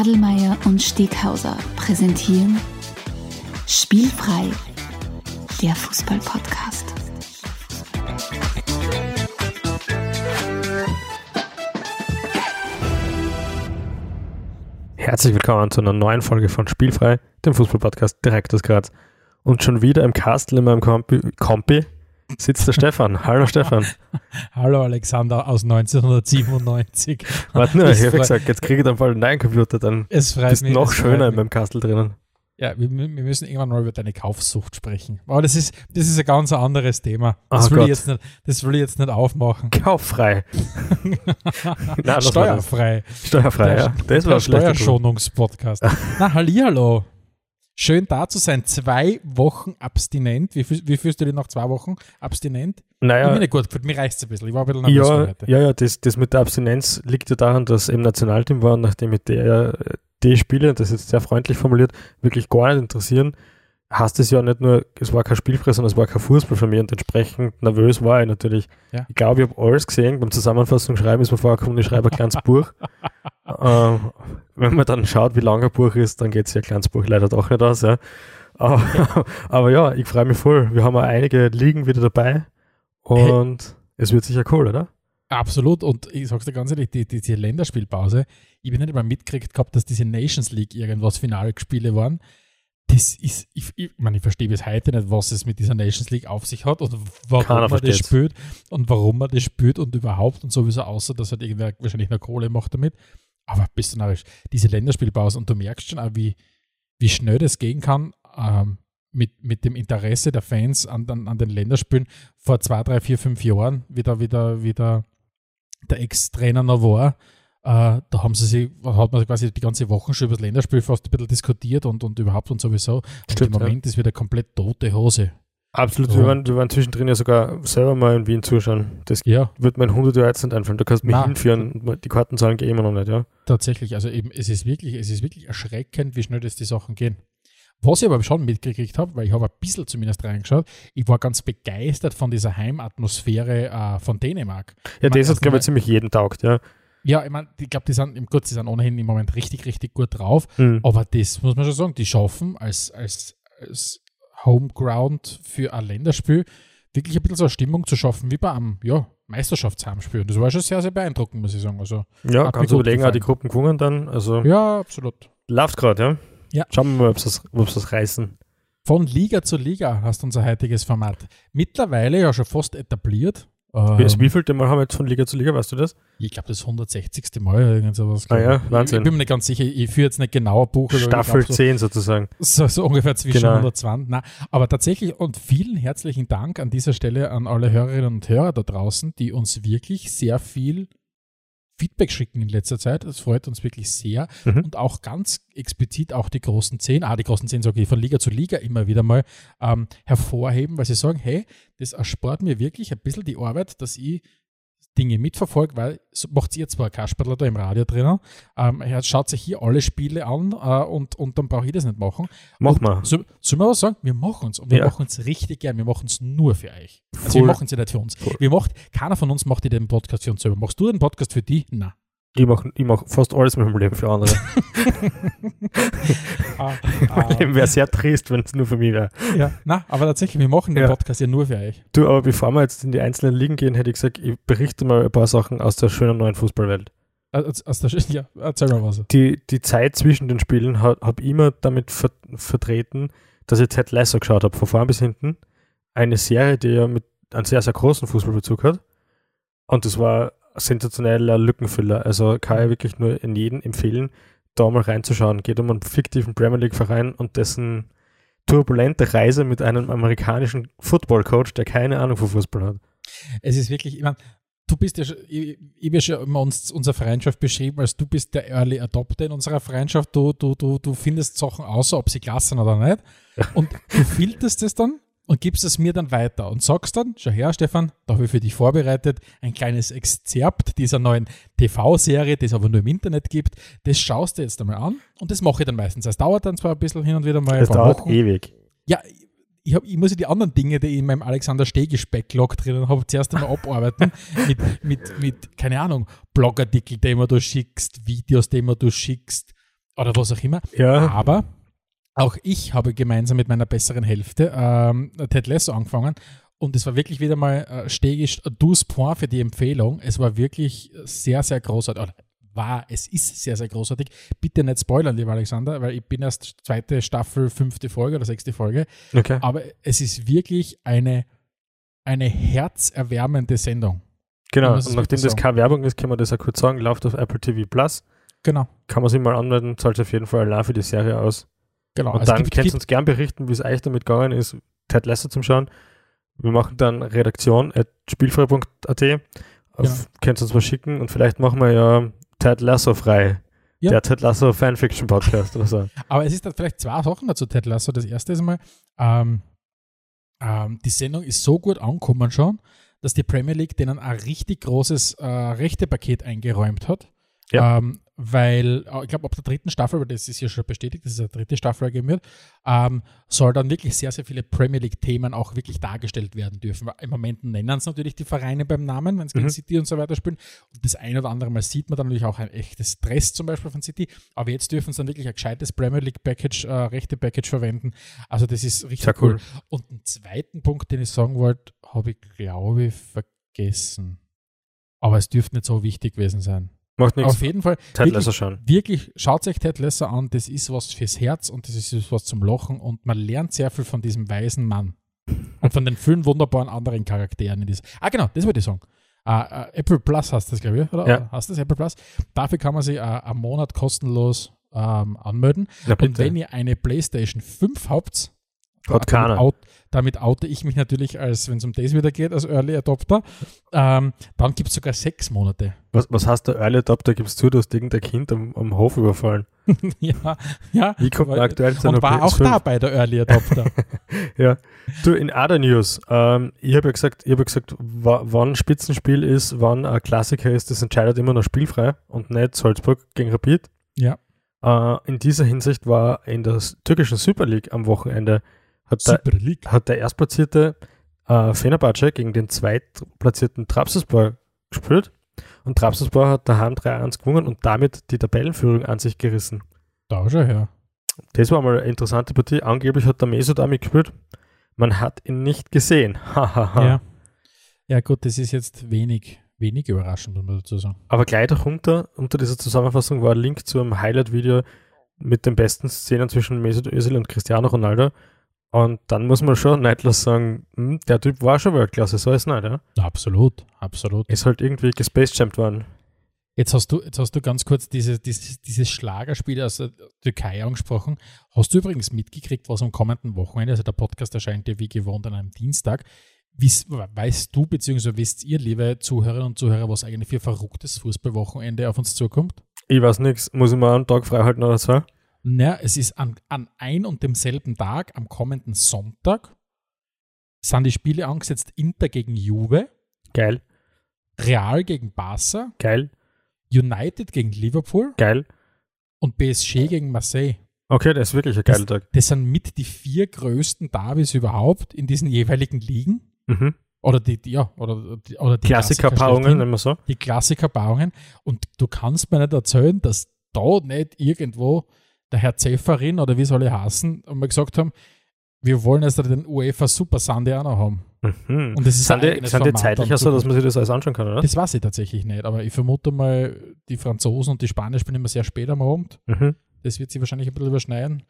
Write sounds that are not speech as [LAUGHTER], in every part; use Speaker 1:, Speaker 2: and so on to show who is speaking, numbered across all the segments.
Speaker 1: Adelmeier und Steghauser präsentieren Spielfrei, der Fußball-Podcast.
Speaker 2: Herzlich willkommen zu einer neuen Folge von Spielfrei, dem Fußball-Podcast direkt aus Graz. Und schon wieder im Kastel in meinem Kompi, Kompi sitzt der Stefan. Hallo Stefan.
Speaker 3: Hallo Alexander aus 1997. [LAUGHS]
Speaker 2: Warte nur, ich habe gesagt, jetzt kriege ich dann einen neuen Computer, dann
Speaker 3: es freut
Speaker 2: bist
Speaker 3: mich,
Speaker 2: noch schöner in meinem Kastel drinnen.
Speaker 3: Ja, wir, wir müssen irgendwann mal über deine Kaufsucht sprechen. Aber das ist, das ist ein ganz anderes Thema. Das,
Speaker 2: Oh
Speaker 3: will,
Speaker 2: Gott.
Speaker 3: ich jetzt nicht, das will ich jetzt nicht aufmachen.
Speaker 2: Kauffrei. [LAUGHS] mal
Speaker 3: Steuerfrei.
Speaker 2: Steuerfrei, ja. Das war
Speaker 3: der
Speaker 2: ein.
Speaker 3: Steuerschonungspodcast. Na, hallihallo. Schön da zu sein. Zwei Wochen abstinent. Wie, wie fühlst du dich nach zwei Wochen abstinent? Ich bin
Speaker 2: Naja,
Speaker 3: nicht gut. Mir reicht es ein bisschen. Ich war ein bisschen nervös
Speaker 2: ja,
Speaker 3: heute.
Speaker 2: ja, ja das, das mit der Abstinenz liegt ja daran, dass im Nationalteam war und nachdem ich der, die Spiele, das ist jetzt sehr freundlich formuliert, wirklich gar nicht interessieren, heißt es ja nicht nur, es war kein Spielfrei, sondern es war kein Fußball für mich und entsprechend nervös war ich natürlich.
Speaker 3: Ja.
Speaker 2: Ich glaube, ich habe alles gesehen. Beim Zusammenfassung schreiben ist mir vorgekommen, ich schreibe ein kleines [LAUGHS] Buch. ähm, wenn man dann schaut, wie lang ein Buch ist, dann geht sich ein kleines Buch leider doch nicht aus. Ja. Aber, [LAUGHS] aber ja, ich freue mich voll. Wir haben auch einige Ligen wieder dabei und es wird sicher cool, oder?
Speaker 3: Absolut. Und ich sag's dir ganz ehrlich, die, die, diese Länderspielpause, ich bin nicht mal mitgekriegt gehabt, dass diese Nations League irgendwas Finalspiele waren. Das ist, ich, ich, meine, ich verstehe bis heute nicht, was es mit dieser Nations League auf sich hat und warum
Speaker 2: Keiner
Speaker 3: man das
Speaker 2: versteht's.
Speaker 3: spielt und warum man das spielt und überhaupt und sowieso, außer dass halt irgendwer wahrscheinlich noch Kohle macht damit. Aber bist du narrisch. Diese Länderspielpause und du merkst schon auch, wie, wie schnell das gehen kann ähm, mit, mit dem Interesse der Fans an, an, an den Länderspielen vor zwei, drei, vier, fünf Jahren, wieder, wieder, wieder der Ex-Trainer noch war, da haben sie sich, hat man quasi die ganze Woche schon über das Länderspiel fast ein bisschen diskutiert und, und überhaupt und sowieso. Und
Speaker 2: Stimmt,
Speaker 3: im Moment ist wieder komplett tote Hose.
Speaker 2: Absolut.
Speaker 3: Ja.
Speaker 2: Wir, waren, wir waren zwischendrin ja sogar selber mal in Wien zuschauen. Das
Speaker 3: Ja,
Speaker 2: wird mein 100 Jahr jetzt nicht einfallen. Du kannst mich
Speaker 3: Nein.
Speaker 2: hinführen. Die Kartenzahlen gehen immer noch nicht, ja?
Speaker 3: tatsächlich. Also eben, es ist wirklich, es ist wirklich erschreckend, wie schnell das die Sachen gehen. Was ich aber schon mitgekriegt habe, weil ich habe ein bisschen zumindest reingeschaut, ich war ganz begeistert von dieser Heimatmosphäre äh, von Dänemark.
Speaker 2: Ja, das hat, glaube ich, ziemlich jeden taugt, ja.
Speaker 3: Ja, ich meine, ich glaube, die sind, im Gott, die sind ohnehin im Moment richtig, richtig gut drauf.
Speaker 2: Hm.
Speaker 3: Aber das muss man schon sagen, die schaffen als, als, als Homeground für ein Länderspiel wirklich ein bisschen so eine Stimmung zu schaffen wie bei einem ja, Meisterschaftsheimspiel. Und das war schon sehr, sehr beeindruckend, muss ich sagen. Also,
Speaker 2: Ja, kannst du überlegen, auch die. Gruppen gewonnen dann. Also,
Speaker 3: ja, absolut.
Speaker 2: läuft gerade, ja?
Speaker 3: Ja.
Speaker 2: Schauen wir mal, ob sie das, reißen.
Speaker 3: Von Liga zu Liga hast unser heutiges Format mittlerweile ja schon fast etabliert.
Speaker 2: Wie,
Speaker 3: Ähm,
Speaker 2: wie viel Mal haben wir jetzt von Liga zu Liga, weißt du das?
Speaker 3: ich glaube, das 160. Mal oder irgend sowas.
Speaker 2: Ah ja,
Speaker 3: glaub ich.
Speaker 2: Wahnsinn.
Speaker 3: Ich bin mir nicht ganz sicher, ich führe jetzt nicht genau ein Buch.
Speaker 2: Staffel
Speaker 3: glaub so-
Speaker 2: 10 sozusagen.
Speaker 3: So, so ungefähr zwischen
Speaker 2: Genau.
Speaker 3: 120. Na, aber tatsächlich und vielen herzlichen Dank an dieser Stelle an alle Hörerinnen und Hörer da draußen, die uns wirklich sehr viel Feedback schicken in letzter Zeit. Das freut uns wirklich sehr.
Speaker 2: Mhm.
Speaker 3: Und auch ganz explizit auch die großen zehn, ah, die großen zehn sage ich von Liga zu Liga immer wieder mal ähm, hervorheben, weil sie sagen, hey, das erspart mir wirklich ein bisschen die Arbeit, dass ich Dinge mitverfolge, weil macht ihr zwar Kasperler da im Radio drinnen, ähm, er schaut sich hier alle Spiele an äh, und, und dann brauche ich das nicht machen.
Speaker 2: Mach
Speaker 3: und
Speaker 2: mal.
Speaker 3: So, sollen wir was sagen? Wir machen uns und wir
Speaker 2: Ja.
Speaker 3: machen uns richtig gern. Wir machen es nur für euch. Also
Speaker 2: Voll.
Speaker 3: wir machen es ja nicht für uns.
Speaker 2: Voll.
Speaker 3: Wir macht, keiner von uns macht den Podcast für uns selber. Machst du den Podcast für die? Na.
Speaker 2: Ich mache ich mach fast alles mit meinem Leben für andere. [LAUGHS]
Speaker 3: Ah,
Speaker 2: mein Leben wäre sehr trist, wenn es nur für mich wäre.
Speaker 3: ja, na, aber tatsächlich, wir machen den
Speaker 2: Ja.
Speaker 3: Podcast ja nur für euch.
Speaker 2: Du, aber bevor wir jetzt in die einzelnen Ligen gehen, hätte ich gesagt, ich berichte mal ein paar Sachen aus der schönen neuen Fußballwelt.
Speaker 3: Aus, aus der, [LAUGHS] ja, erzähl mal was.
Speaker 2: Die, die Zeit zwischen den Spielen habe hab ich immer damit ver vertreten, dass ich Ted Lasso geschaut habe, von vorn bis hinten. Eine Serie, die ja mit einem sehr, sehr großen Fußballbezug hat. Und das war sensationeller Lückenfüller. Also kann ich wirklich nur in jeden empfehlen, da mal reinzuschauen. Geht um einen fiktiven Premier League-Verein und dessen turbulente Reise mit einem amerikanischen Football-Coach, der keine Ahnung von Fußball hat.
Speaker 3: Es ist wirklich, ich meine, du bist ja schon, ich, ich habe schon immer uns, unsere Freundschaft beschrieben, als du bist der Early Adopter in unserer Freundschaft. Du, du, du, du findest Sachen außer, ob sie klasse sind oder nicht. [LAUGHS] Und du filterst es dann und gibst es mir dann weiter und sagst dann, schau her, Stefan, da habe ich für dich vorbereitet ein kleines Exzerpt dieser neuen TV-Serie, die es aber nur im Internet gibt. Das schaust du jetzt einmal an und das mache ich dann meistens. Es dauert dann zwar ein bisschen hin und wieder mal.
Speaker 2: Das dauert
Speaker 3: Wochen.
Speaker 2: ewig.
Speaker 3: Ja, ich, hab, ich muss ja die anderen Dinge, die ich in meinem Alexander Stegi-Backlog drinnen habe, zuerst einmal abarbeiten. [LAUGHS] mit, mit, mit, keine Ahnung, Blogartikel, die immer du schickst, Videos, die immer du schickst, oder was auch immer.
Speaker 2: Ja,
Speaker 3: Aber auch ich habe gemeinsam mit meiner besseren Hälfte ähm, Ted Lasso angefangen und es war wirklich wieder mal äh, stegisch 12 Point für die Empfehlung. Es war wirklich sehr, sehr großartig. Oder war, es ist sehr, sehr großartig. Bitte nicht spoilern, lieber Alexander, weil ich bin erst zweite Staffel, fünfte Folge oder sechste Folge.
Speaker 2: okay.
Speaker 3: Aber es ist wirklich eine, eine herzerwärmende Sendung.
Speaker 2: Genau, und nachdem das keine Werbung ist, kann man das auch kurz sagen, läuft auf Apple TV Plus,
Speaker 3: Genau.
Speaker 2: kann man sich mal anmelden, zahlt auf jeden Fall allein für die Serie aus.
Speaker 3: Genau.
Speaker 2: Und
Speaker 3: Also
Speaker 2: dann könnt ihr uns gern berichten, wie es euch damit gegangen ist, Ted Lasso zum Schauen. Wir machen dann Redaktion at spielfrei.at. Auf- Könnt ihr uns was schicken und vielleicht machen wir ja Ted Lasso frei.
Speaker 3: Ja.
Speaker 2: Der Ted Lasso Fanfiction Podcast oder so. [LAUGHS]
Speaker 3: Aber es ist dann vielleicht zwei Sachen dazu, Ted Lasso. Das erste ist mal, ähm, ähm, die Sendung ist so gut angekommen schon, dass die Premier League denen ein richtig großes äh, Rechtepaket eingeräumt hat.
Speaker 2: Ja.
Speaker 3: Ähm, weil, äh, ich glaube, ab der dritten Staffel, weil das ist ja schon bestätigt, dass es eine dritte Staffel geben wird, ähm, soll dann wirklich sehr, sehr viele Premier League-Themen auch wirklich dargestellt werden dürfen. Im Moment nennen sie natürlich die Vereine beim Namen, wenn es gegen
Speaker 2: Mhm.
Speaker 3: City und so weiter spielen. Und das ein oder andere Mal sieht man dann natürlich auch ein echtes Stress zum Beispiel von City. Aber jetzt dürfen sie dann wirklich ein gescheites Premier League-Package, äh, rechte Package verwenden. Also das ist richtig
Speaker 2: Sehr
Speaker 3: cool.
Speaker 2: cool.
Speaker 3: Und einen zweiten Punkt, den ich sagen wollte, habe ich, glaube ich, vergessen. Aber es dürfte nicht so wichtig gewesen sein.
Speaker 2: Macht nichts.
Speaker 3: Auf jeden Fall,
Speaker 2: Ted
Speaker 3: wirklich-
Speaker 2: Lasso schauen.
Speaker 3: wirklich, schaut euch Ted Lasso an, das ist was fürs Herz und das ist was zum Lachen und man lernt sehr viel von diesem weisen Mann und von den vielen wunderbaren anderen Charakteren in diesem. Ah, genau, das wollte ich sagen. Äh, äh, Apple Plus hast du das, glaube ich, oder?
Speaker 2: Ja.
Speaker 3: Hast du das Apple Plus? Dafür kann man sich äh, einen Monat kostenlos ähm, anmelden.
Speaker 2: Na
Speaker 3: Und wenn ihr eine PlayStation 5 habt,
Speaker 2: Hat
Speaker 3: damit, out, damit oute ich mich natürlich, als wenn es um das wieder geht, als Early Adopter, ähm, dann gibt es sogar sechs Monate.
Speaker 2: Was, was heißt der Early Adopter? Gibst du, du hast irgendein Kind am, am Hof überfallen. [LAUGHS]
Speaker 3: ja, ja.
Speaker 2: Wie kommt
Speaker 3: Weil-
Speaker 2: der aktuell zu
Speaker 3: Und war auch
Speaker 2: PS5?
Speaker 3: da bei der Early Adopter. [LAUGHS]
Speaker 2: Ja. Du, in other News, ähm, ich habe ja gesagt, ich habe ja gesagt, wa- wann Spitzenspiel ist, wann ein Klassiker ist, das entscheidet immer noch spielfrei und nicht Salzburg gegen Rapid.
Speaker 3: Ja.
Speaker 2: Äh, in dieser Hinsicht war in der türkischen Super League am Wochenende hat der,
Speaker 3: Super League.
Speaker 2: hat der erstplatzierte äh, Fenerbahce gegen den zweitplatzierten Trabzonspor gespielt und Trabzonspor hat daheim 3-1 gewonnen und damit die Tabellenführung an sich gerissen.
Speaker 3: Da schon her.
Speaker 2: Das war mal eine interessante Partie. Angeblich hat der Mesut da mitgespielt. Man hat ihn nicht gesehen. [LAUGHS]
Speaker 3: Ja. ja, gut, das ist jetzt wenig, wenig überraschend, muss man dazu sagen.
Speaker 2: Aber gleich darunter, unter dieser Zusammenfassung, war ein Link zu einem Highlight-Video mit den besten Szenen zwischen Mesut Özil und Cristiano Ronaldo. Und dann muss man schon neidlos sagen, hm, der Typ war schon Weltklasse, so ist es nicht. Ja?
Speaker 3: Absolut, absolut.
Speaker 2: Ist halt irgendwie gespacejammt worden.
Speaker 3: Jetzt hast du, jetzt hast du ganz kurz diese, dieses, dieses Schlagerspiel aus der Türkei angesprochen. Hast du übrigens mitgekriegt, was am kommenden Wochenende, also der Podcast erscheint ja wie gewohnt an einem Dienstag. Wies, weißt du, beziehungsweise wisst ihr, liebe Zuhörerinnen und Zuhörer, was eigentlich für ein verrücktes Fußballwochenende auf uns zukommt?
Speaker 2: Ich weiß nichts. Muss ich mal einen Tag frei halten oder so?
Speaker 3: Naja, es ist an, an ein und demselben Tag, am kommenden Sonntag, sind die Spiele angesetzt Inter gegen Juve,
Speaker 2: Geil,
Speaker 3: Real gegen Barca,
Speaker 2: geil,
Speaker 3: United gegen Liverpool
Speaker 2: geil.
Speaker 3: und PSG gegen Marseille.
Speaker 2: Okay, das ist wirklich ein geiler Tag.
Speaker 3: Das sind mit die vier größten Derbys überhaupt in diesen jeweiligen Ligen.
Speaker 2: Mhm.
Speaker 3: Oder die, ja, oder die, oder die
Speaker 2: Klassikerpaarungen, nennen wir so.
Speaker 3: Die Klassikerpaarungen. Und du kannst mir nicht erzählen, dass da nicht irgendwo der Herr Zefferin oder wie soll er heißen, mal gesagt haben, wir wollen jetzt den UEFA Super Sunday auch noch haben.
Speaker 2: Mhm.
Speaker 3: Und das ist
Speaker 2: sind die, sind die
Speaker 3: Format
Speaker 2: zeitlich
Speaker 3: dann
Speaker 2: so, dass man sich das alles anschauen kann, oder?
Speaker 3: Das weiß ich tatsächlich nicht, aber ich vermute mal, die Franzosen und die Spanier spielen immer sehr spät am Abend.
Speaker 2: Mhm.
Speaker 3: Das wird sich wahrscheinlich ein bisschen überschneiden.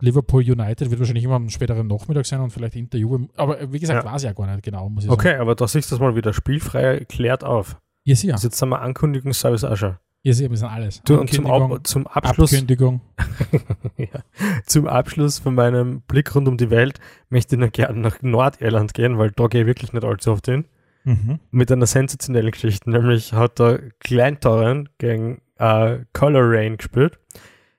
Speaker 3: Liverpool United wird wahrscheinlich immer am späteren Nachmittag sein und vielleicht Inter Juve. Aber wie gesagt,
Speaker 2: Ja.
Speaker 3: weiß ich ja gar nicht genau, muss ich
Speaker 2: Okay,
Speaker 3: sagen.
Speaker 2: aber da siehst du das mal wieder. Spielfrei klärt auf.
Speaker 3: Ja, sicher.
Speaker 2: Also jetzt haben wir Ankündigungsservice auch schon.
Speaker 3: Ja, sicher, wir sind alles.
Speaker 2: Du, und zum, Ab zum Abschluss
Speaker 3: Abkündigung. [LAUGHS]
Speaker 2: ja. Zum Abschluss von meinem Blick rund um die Welt möchte ich noch gerne nach Nordirland gehen, weil da gehe ich wirklich nicht allzu oft hin.
Speaker 3: Mhm.
Speaker 2: Mit einer sensationellen Geschichte. Nämlich hat der Kleintorren gegen äh, Coleraine gespielt.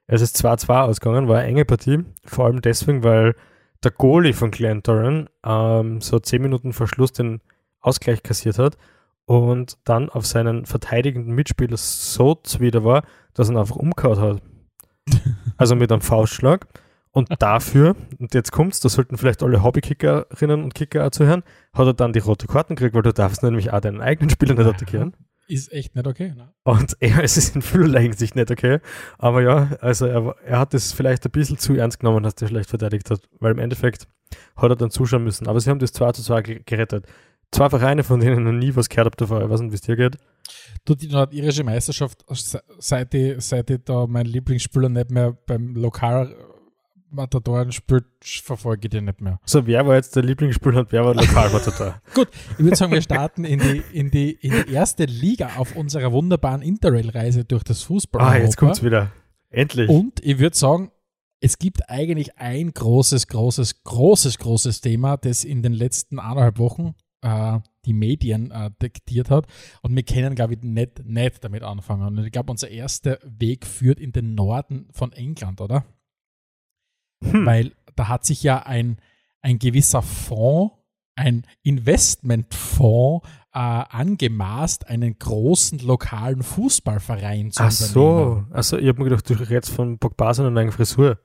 Speaker 2: Es ist 2-2 ausgegangen, war eine enge Partie. Vor allem deswegen, weil der Goalie von Glentoran ähm, so 10 Minuten vor Schluss den Ausgleich kassiert hat und dann auf seinen verteidigenden Mitspieler so zuwider war, dass er ihn einfach umgehauen hat. [LAUGHS] Also mit einem Faustschlag. Und dafür, und jetzt kommt's, da sollten vielleicht alle Hobbykickerinnen und Kicker auch zuhören, hat er dann die rote Karten gekriegt, weil du darfst nämlich auch deinen eigenen Spieler nicht attackieren.
Speaker 3: ist echt nicht okay. Ne?
Speaker 2: Und [LAUGHS] ja, es ist in vielerlei Hinsicht nicht okay. Aber ja, also er, er hat es vielleicht ein bisschen zu ernst genommen, dass der schlecht verteidigt hat. Weil im Endeffekt hat er dann zuschauen müssen. Aber sie haben das 2 zu 2 gerettet. Zwei Vereine, von denen ich noch nie was gehört habe davor. Ich weiß nicht, wie es dir geht.
Speaker 3: Du, die nordirische Meisterschaft, seit ich, seit ich da mein Lieblingsspieler nicht mehr beim Lokal Matadoren spielt, verfolge ich den nicht mehr.
Speaker 2: So, wer war jetzt der Lieblingsspieler und wer war Lokalmatador? [LAUGHS]
Speaker 3: Gut, ich würde sagen, wir starten in die, in, die, in die erste Liga auf unserer wunderbaren Interrail-Reise durch das Fußball.
Speaker 2: Ah, jetzt kommt es wieder. Endlich.
Speaker 3: Und ich würde sagen, es gibt eigentlich ein großes, großes, großes, großes Thema, das in den letzten eineinhalb Wochen äh, die Medien äh, diktiert hat. Und wir können, glaube ich, nicht, nicht damit anfangen. Und ich glaube, unser erster Weg führt in den Norden von England, oder? Hm. Weil da hat sich ja ein, ein gewisser Fonds, ein Investmentfonds äh, angemaßt, einen großen lokalen Fußballverein
Speaker 2: zu Ach so, also ich habe mir gedacht, du redest von Pogba und einer Frisur.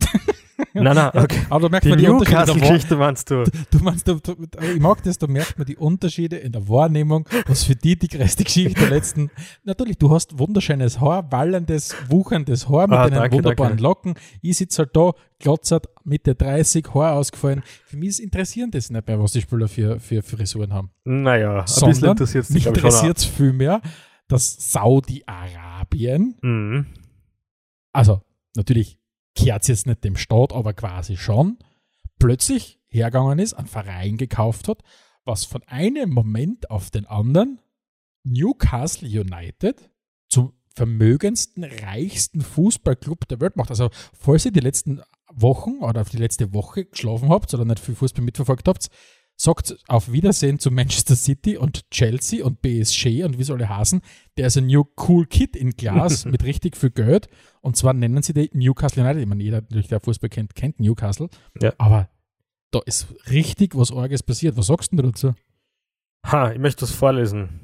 Speaker 2: [LAUGHS] Nein, nein, okay.
Speaker 3: Aber da merkt
Speaker 2: die
Speaker 3: man die
Speaker 2: Newcastle-Geschichte meinst [LAUGHS] du?
Speaker 3: Du meinst, du, du, ich mag das, da merkt man die Unterschiede in der Wahrnehmung, was für die die größte Geschichte der letzten. [LAUGHS] Natürlich, du hast wunderschönes Haar, wallendes, wucherndes Haar mit ah, deinen wunderbaren danke. Locken. Ich sitze halt da, glotzert, Mitte 30, Haar ausgefallen. Für mich ist interessieren das nicht mehr, was die Spieler für, für Frisuren haben.
Speaker 2: Naja, ein
Speaker 3: Sondern bisschen interessiert es mich interessiert es viel mehr, dass Saudi-Arabien, mhm. also natürlich kehrt jetzt nicht dem Staat, aber quasi schon, plötzlich hergegangen ist, einen Verein gekauft hat, was von einem Moment auf den anderen Newcastle United zum vermögendsten, reichsten Fußballclub der Welt macht. Also, falls ihr die letzten Wochen oder auf die letzte Woche geschlafen habt oder nicht viel Fußball mitverfolgt habt, sagt auf Wiedersehen zu Manchester City und Chelsea und BSG und wie soll er heißen. Der ist ein New Cool Kid in Glas [LAUGHS] mit richtig viel Geld. Und zwar nennen sie die Newcastle United. Ich meine, jeder, der Fußball kennt, kennt Newcastle. Ja. Aber da ist richtig was Orges passiert. Was sagst du dazu?
Speaker 2: Ha, ich möchte das vorlesen.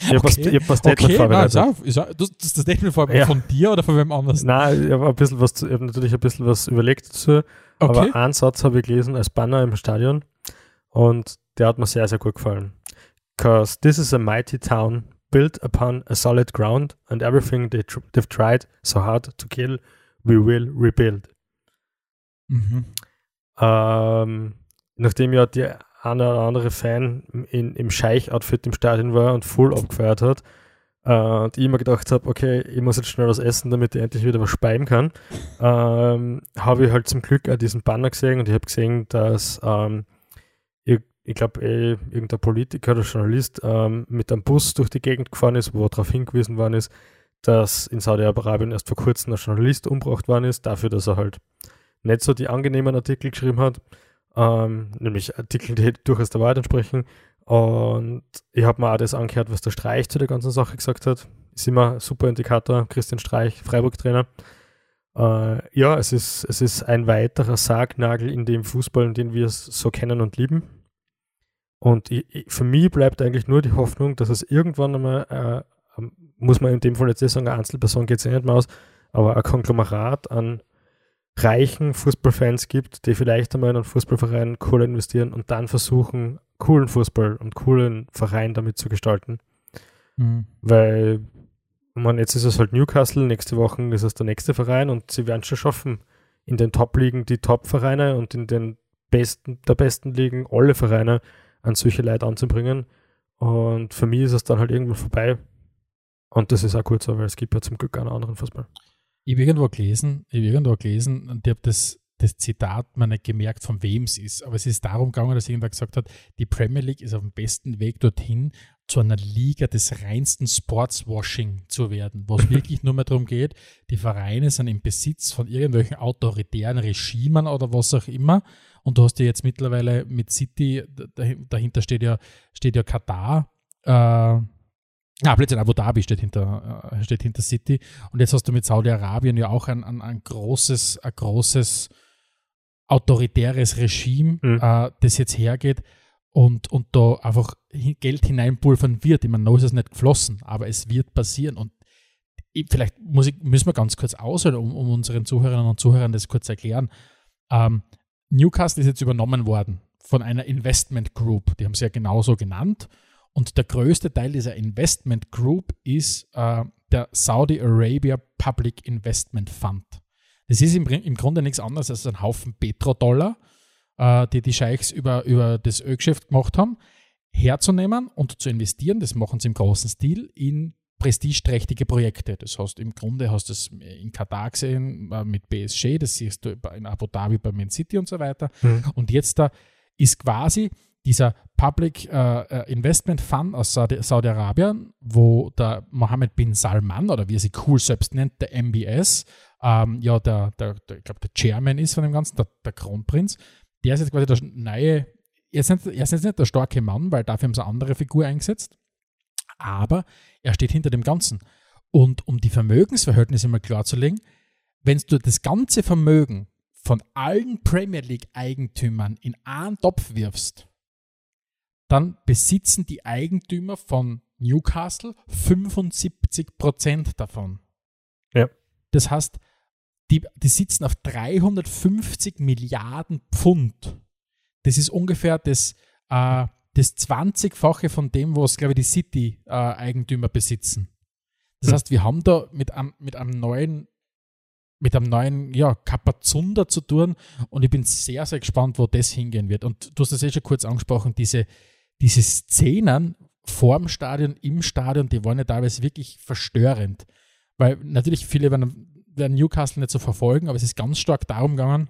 Speaker 2: Ich habe okay. hab was Statement okay, vorbereitet.
Speaker 3: Nein, ist auch, du, das Statement vorbereitet ja. von dir oder von wem anders?
Speaker 2: Nein, ich habe ein bisschen was, ich habe natürlich ein bisschen was überlegt dazu. Okay. Aber einen Satz habe ich gelesen als Banner im Stadion. Und der hat mir sehr, sehr gut gefallen. Because this is a mighty town built upon a solid ground and everything they tr they've tried so hard to kill, we will rebuild. Mhm. Ähm, nachdem ja der eine oder andere Fan in, im Scheich-Outfit im Stadion war und voll abgefeiert hat, äh, und ich immer gedacht habe, okay, ich muss jetzt schnell was essen, damit ich endlich wieder was speiben kann, ähm, habe ich halt zum Glück auch diesen Banner gesehen und ich habe gesehen, dass ähm, ich glaube, eh, irgendein Politiker oder Journalist ähm, mit einem Bus durch die Gegend gefahren ist, wo darauf hingewiesen worden ist, dass in Saudi-Arabien erst vor kurzem ein Journalist umgebracht worden ist, dafür, dass er halt nicht so die angenehmen Artikel geschrieben hat, ähm, nämlich Artikel, die durchaus der Wahrheit entsprechen. Und ich habe mir auch das angehört, was der Streich zu der ganzen Sache gesagt hat. Ist immer ein super Indikator, Christian Streich, Freiburg-Trainer. Äh, ja, es ist, es ist ein weiterer Sargnagel in dem Fußball, den wir so kennen und lieben. Und ich, ich, für mich bleibt eigentlich nur die Hoffnung, dass es irgendwann einmal, äh, ähm, muss man in dem Fall jetzt nicht sagen, eine Einzelperson geht es ja nicht mehr aus, aber ein Konglomerat an reichen Fußballfans gibt, die vielleicht einmal in einen Fußballverein cool investieren und dann versuchen, coolen Fußball und coolen Verein damit zu gestalten. Mhm. Weil, man, jetzt ist es halt Newcastle, nächste Woche ist es der nächste Verein und sie werden schon schaffen, in den Top-Ligen die Top-Vereine und in den besten, der besten Ligen alle Vereine an solche Leute anzubringen. Und für mich ist es dann halt irgendwo vorbei. Und das ist auch gut so, weil es gibt ja zum Glück keinen anderen Fußball.
Speaker 3: Ich habe irgendwo gelesen, ich habe irgendwo gelesen und ich habe das, das Zitat mal nicht gemerkt, von wem es ist. Aber es ist darum gegangen, dass irgendwer gesagt hat, die Premier League ist auf dem besten Weg dorthin, zu einer Liga des reinsten Sportswashing zu werden, wo es [LAUGHS] wirklich nur mehr darum geht, die Vereine sind im Besitz von irgendwelchen autoritären Regimen oder was auch immer und du hast ja jetzt mittlerweile mit City, dahinter steht ja, steht ja Katar, äh, Ah, plötzlich Abu Dhabi steht hinter, äh, steht hinter City. Und jetzt hast du mit Saudi-Arabien ja auch ein, ein, ein, großes, ein großes autoritäres Regime, mhm. äh, das jetzt hergeht und, und da einfach Geld hineinpulvern wird. Ich meine, noch ist es nicht geflossen, aber es wird passieren. Und ich, vielleicht muss ich, müssen wir ganz kurz ausholen, um, um unseren Zuhörerinnen und Zuhörern das kurz erklären. Ähm, Newcastle ist jetzt übernommen worden von einer Investment Group. Die haben sie ja genauso genannt. Und der größte Teil dieser Investment Group ist äh, der Saudi Arabia Public Investment Fund. Das ist im, im Grunde nichts anderes als ein Haufen Petrodollar, äh, die die Scheichs über, über das Ölgeschäft gemacht haben, herzunehmen und zu investieren. Das machen sie im großen Stil in prestigeträchtige Projekte. Das heißt, im Grunde hast du es in Katar gesehen äh, mit BSG, das siehst du in Abu Dhabi bei Man City und so weiter. Mhm. Und jetzt da ist quasi dieser Public äh, Investment Fund aus Saudi-Arabien, wo der Mohammed bin Salman oder wie er sich cool selbst nennt, der MBS, ähm, ja, der, der, der ich glaube, der Chairman ist von dem Ganzen, der, der Kronprinz, der ist jetzt quasi der neue, er ist, nicht, er ist jetzt nicht der starke Mann, weil dafür haben sie eine andere Figur eingesetzt, aber er steht hinter dem Ganzen. Und um die Vermögensverhältnisse mal klarzulegen, wenn du das ganze Vermögen von allen Premier League-Eigentümern in einen Topf wirfst, dann besitzen die Eigentümer von Newcastle 75 Prozent davon.
Speaker 2: Ja.
Speaker 3: Das heißt, die, die sitzen auf 350 Milliarden Pfund. Das ist ungefähr das, äh, das 20-fache von dem, was, glaube ich, die City-Eigentümer äh, besitzen. Das hm. heißt, wir haben da mit einem, mit einem neuen mit einem neuen ja, Kapazunder zu tun und ich bin sehr, sehr gespannt, wo das hingehen wird. Und du hast das eh schon kurz angesprochen, diese, diese Szenen vorm Stadion, im Stadion, die waren ja teilweise wirklich verstörend. Weil natürlich viele werden, werden Newcastle nicht so verfolgen, aber es ist ganz stark darum gegangen,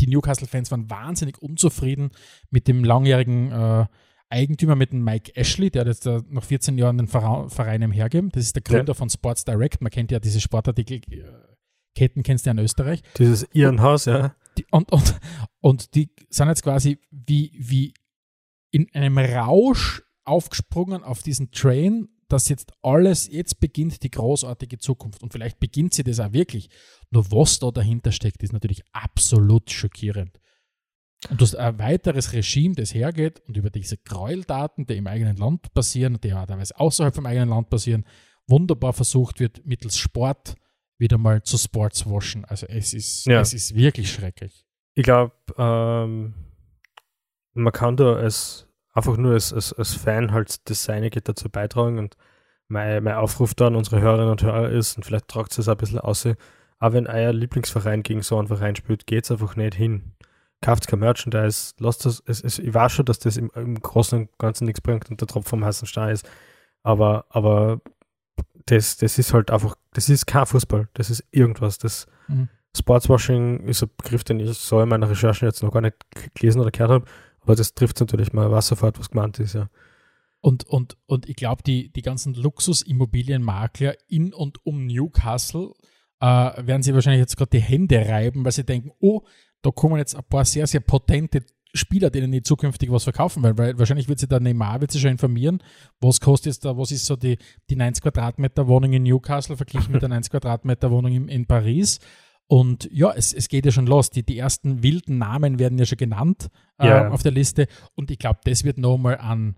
Speaker 3: die Newcastle-Fans waren wahnsinnig unzufrieden mit dem langjährigen äh, Eigentümer, mit dem Mike Ashley, der hat jetzt äh, nach 14 Jahren den Verein im hergeben. Das ist der Gründer ja. von Sports Direct. Man kennt ja diese Sportartikelketten, kennst du ja in Österreich.
Speaker 2: Dieses Irrenhaus, ja.
Speaker 3: Die, und, und, und die sind jetzt quasi wie, wie in einem Rausch aufgesprungen auf diesen Train, dass jetzt alles, jetzt beginnt die großartige Zukunft und vielleicht beginnt sie das auch wirklich. Nur was da dahinter steckt, ist natürlich absolut schockierend. Und du hast ein weiteres Regime, das hergeht und über diese Gräueldaten, die im eigenen Land passieren, die auch teilweise außerhalb vom eigenen Land passieren, wunderbar versucht wird, mittels Sport wieder mal zu Sports waschen. Also es ist, ja. es ist wirklich schrecklich.
Speaker 2: Ich glaube, ähm, man kann da als einfach nur als, als, als Fan halt das Seinige dazu beitragen und mein, mein Aufruf da an unsere Hörerinnen und Hörer ist, und vielleicht tragt es ein bisschen aus, aber wenn euer Lieblingsverein gegen so einen Verein spielt, geht es einfach nicht hin. Kauft kein Merchandise, lasst das, es, es, ich weiß schon, dass das im, im Großen und Ganzen nichts bringt und der Tropf vom heißen Stein ist, aber, aber das, das ist halt einfach, das ist kein Fußball, das ist irgendwas, das mhm. Sportswashing ist ein Begriff, den ich so in meiner Recherchen jetzt noch gar nicht gelesen oder gehört habe, aber das trifft natürlich mal, was sofort was gemeint ist, ja.
Speaker 3: Und, und, und ich glaube, die, die ganzen Luxusimmobilienmakler in und um Newcastle äh, werden sie wahrscheinlich jetzt gerade die Hände reiben, weil sie denken, oh, da kommen jetzt ein paar sehr, sehr potente Spieler, denen die zukünftig was verkaufen werden, weil wahrscheinlich wird sich der Neymar wird sich schon informieren, was kostet jetzt da, was ist so die, die 90 Quadratmeter Wohnung in Newcastle verglichen mit der [LAUGHS] 90 Quadratmeter Wohnung in, in Paris. Und ja, es, es geht ja schon los. Die, die ersten wilden Namen werden ja schon genannt äh, ja. auf der Liste. Und ich glaube, das wird nochmal an,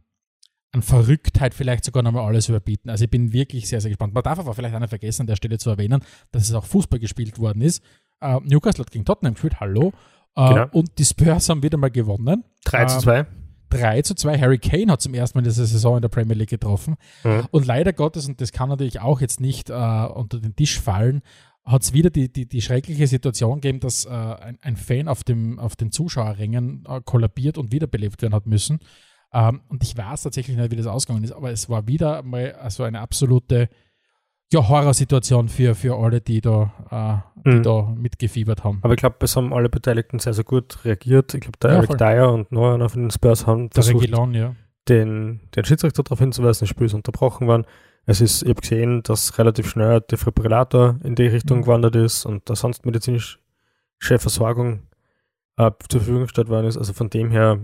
Speaker 3: an Verrücktheit vielleicht sogar nochmal alles überbieten. Also ich bin wirklich sehr, sehr gespannt. Man darf aber vielleicht einer vergessen, an der Stelle zu erwähnen, dass es auch Fußball gespielt worden ist. Äh, Newcastle hat gegen Tottenham gespielt, hallo. Äh, genau. Und die Spurs haben wieder mal gewonnen.
Speaker 2: 3 zu 2.
Speaker 3: 3 ähm, zu 2. Harry Kane hat zum ersten Mal in dieser Saison in der Premier League getroffen. Mhm. Und leider Gottes, und das kann natürlich auch jetzt nicht äh, unter den Tisch fallen, hat es wieder die, die, die schreckliche Situation gegeben, dass äh, ein, ein, Fan auf, dem, auf den Zuschauerrängen äh, kollabiert und wiederbelebt werden hat müssen. Ähm, und ich weiß tatsächlich nicht, wie das ausgegangen ist, aber es war wieder mal also eine absolute ja, Horrorsituation für, für alle, die da, äh, die mhm. da mitgefiebert haben.
Speaker 2: Aber ich glaube, es haben alle Beteiligten sehr, sehr gut reagiert. Ich glaube, der ja, Eric Dyer und einer von den Spurs haben
Speaker 3: der versucht, Regilon, ja.
Speaker 2: den, den Schiedsrichter darauf hinzuweisen, dass das Spiel ist unterbrochen worden es ist, ich habe gesehen, dass relativ schnell der Defibrillator in die Richtung mhm. gewandert ist und da sonst medizinische Versorgung äh, zur Verfügung gestellt worden ist. Also von dem her,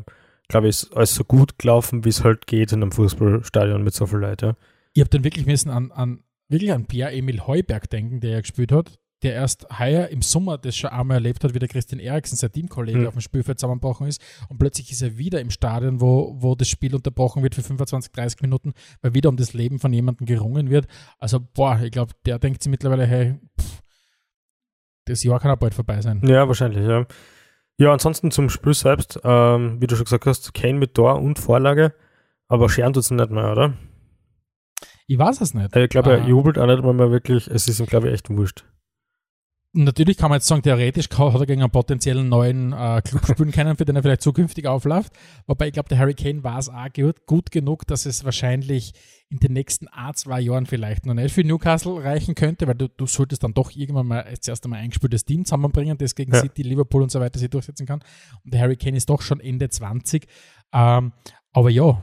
Speaker 2: glaube ich, ist alles so gut gelaufen, wie es halt geht in einem Fußballstadion mit so viel Leuten. Ja.
Speaker 3: Ich habe dann wirklich müssen an, an wirklich an Pierre-Emil Heuberg denken, der ja gespielt hat, der erst heuer im Sommer das schon einmal erlebt hat, wie der Christian Eriksen, sein Teamkollege, mhm. auf dem Spielfeld zusammengebrochen ist. Und plötzlich ist er wieder im Stadion, wo, wo das Spiel unterbrochen wird für 25, 30 Minuten, weil wieder um das Leben von jemandem gerungen wird. Also, boah, ich glaube, der denkt sich mittlerweile, hey, pff, das Jahr kann auch bald vorbei sein.
Speaker 2: Ja, wahrscheinlich, ja. Ja, ansonsten zum Spiel selbst, ähm, wie du schon gesagt hast, Kane mit Tor und Vorlage. Aber scheren tut es nicht mehr, oder?
Speaker 3: Ich weiß es nicht.
Speaker 2: Ich glaube, er
Speaker 3: Ah.
Speaker 2: jubelt auch nicht mal mehr wirklich. Es ist ihm, glaube ich, echt wurscht.
Speaker 3: Natürlich kann man jetzt sagen, theoretisch hat er gegen einen potenziellen neuen äh, Club spielen können, für den er vielleicht zukünftig aufläuft. Wobei ich glaube, der Harry Kane war es auch gut, gut genug, dass es wahrscheinlich in den nächsten ein, zwei Jahren vielleicht noch nicht für Newcastle reichen könnte, weil du, du solltest dann doch irgendwann mal als zuerst einmal ein eingespieltes Team zusammenbringen, das gegen
Speaker 2: Ja.
Speaker 3: City, Liverpool und so weiter sich durchsetzen kann. Und der Harry Kane ist doch schon Ende 20. Ähm, aber ja,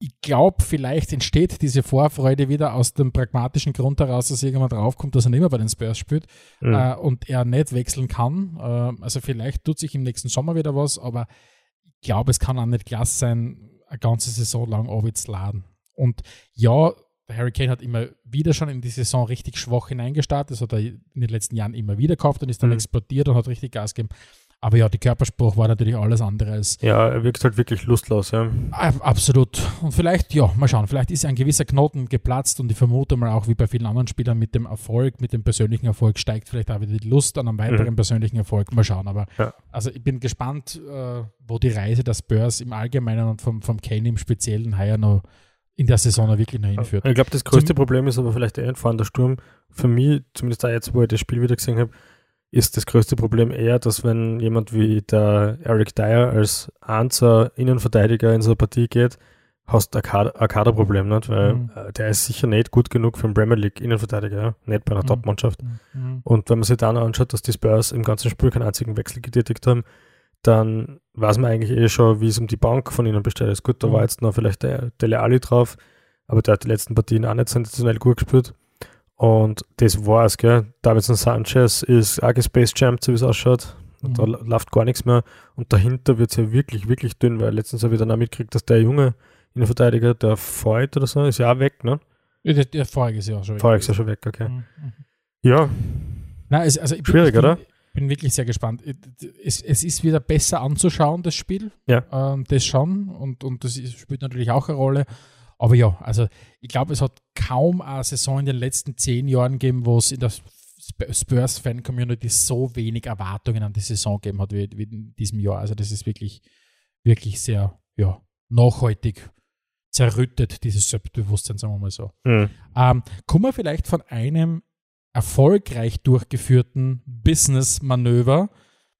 Speaker 3: ich glaube, vielleicht entsteht diese Vorfreude wieder aus dem pragmatischen Grund heraus, dass irgendwann draufkommt, dass er nicht mehr bei den Spurs spielt
Speaker 2: Mhm.
Speaker 3: äh, und er nicht wechseln kann. Äh, also vielleicht tut sich im nächsten Sommer wieder was, aber ich glaube, es kann auch nicht klasse sein, eine ganze Saison lang laden. Und ja, der Harry Kane hat immer wieder schon in die Saison richtig schwach hineingestartet. Das hat er in den letzten Jahren immer wieder gehabt und ist dann
Speaker 2: Mhm.
Speaker 3: explodiert und hat richtig Gas gegeben. Aber ja, die Körperspruch war natürlich alles andere als
Speaker 2: Ja, er wirkt halt wirklich lustlos, ja.
Speaker 3: Ab- Absolut. Und vielleicht, ja, mal schauen, vielleicht ist ein gewisser Knoten geplatzt und ich vermute mal auch wie bei vielen anderen Spielern mit dem Erfolg, mit dem persönlichen Erfolg steigt vielleicht auch wieder die Lust an einem weiteren
Speaker 2: Mhm.
Speaker 3: persönlichen Erfolg. Mal schauen. Aber
Speaker 2: Ja.
Speaker 3: also ich bin gespannt, äh, wo die Reise der Spurs im Allgemeinen und vom, vom Kane im Speziellen heuer noch in der Saison noch wirklich noch hinführt.
Speaker 2: Ich glaube, das größte
Speaker 3: Zum-
Speaker 2: Problem ist aber vielleicht der Sturm. Für mich, zumindest auch jetzt, wo ich das Spiel wieder gesehen habe, ist das größte Problem eher, dass wenn jemand wie der Eric Dyer als Anzer Innenverteidiger in so eine Partie geht, hast du ein Kader- ein Kaderproblem, nicht? weil
Speaker 3: Mhm.
Speaker 2: äh, der ist sicher nicht gut genug für einen Premier League Innenverteidiger, ja? nicht bei einer
Speaker 3: Mhm.
Speaker 2: Top-Mannschaft.
Speaker 3: Mhm.
Speaker 2: Und wenn man sich dann anschaut, dass die Spurs im ganzen Spiel keinen einzigen Wechsel getätigt haben, dann weiß man eigentlich eh schon, wie es um die Bank von ihnen bestellt ist. Gut, da
Speaker 3: Mhm.
Speaker 2: war jetzt noch vielleicht der Dele Alli drauf, aber der hat die letzten Partien auch nicht sensationell gut gespielt. Und das war's, gell. Davidson Sanchez ist auch Space Champ, so wie es ausschaut. Da
Speaker 3: Mhm.
Speaker 2: la- läuft gar nichts mehr. Und dahinter wird es ja wirklich, wirklich dünn, weil letztens habe ich dann auch mitgekriegt, dass der junge Innenverteidiger, der Voigt oder so, ist ja auch weg, ne?
Speaker 3: Ja, Der, der vorige ist ja auch schon. weg.
Speaker 2: Voigt ist ja schon weg, okay.
Speaker 3: Mhm. Mhm.
Speaker 2: Ja,
Speaker 3: Nein, es, also ich bin,
Speaker 2: Schwierig,
Speaker 3: bin,
Speaker 2: oder?
Speaker 3: bin wirklich sehr gespannt. Es, es ist wieder besser anzuschauen, das Spiel.
Speaker 2: Ja.
Speaker 3: Ähm, das schon. Und, und das spielt natürlich auch eine Rolle. Aber ja, also ich glaube, es hat kaum eine Saison in den letzten zehn Jahren gegeben, wo es in der Sp- Spurs-Fan-Community so wenig Erwartungen an die Saison gegeben hat wie, wie in diesem Jahr. Also das ist wirklich, wirklich sehr ja, nachhaltig zerrüttet, dieses Selbstbewusstsein, sagen wir mal so.
Speaker 2: mhm.
Speaker 3: Ähm, kommen wir vielleicht von einem erfolgreich durchgeführten Business-Manöver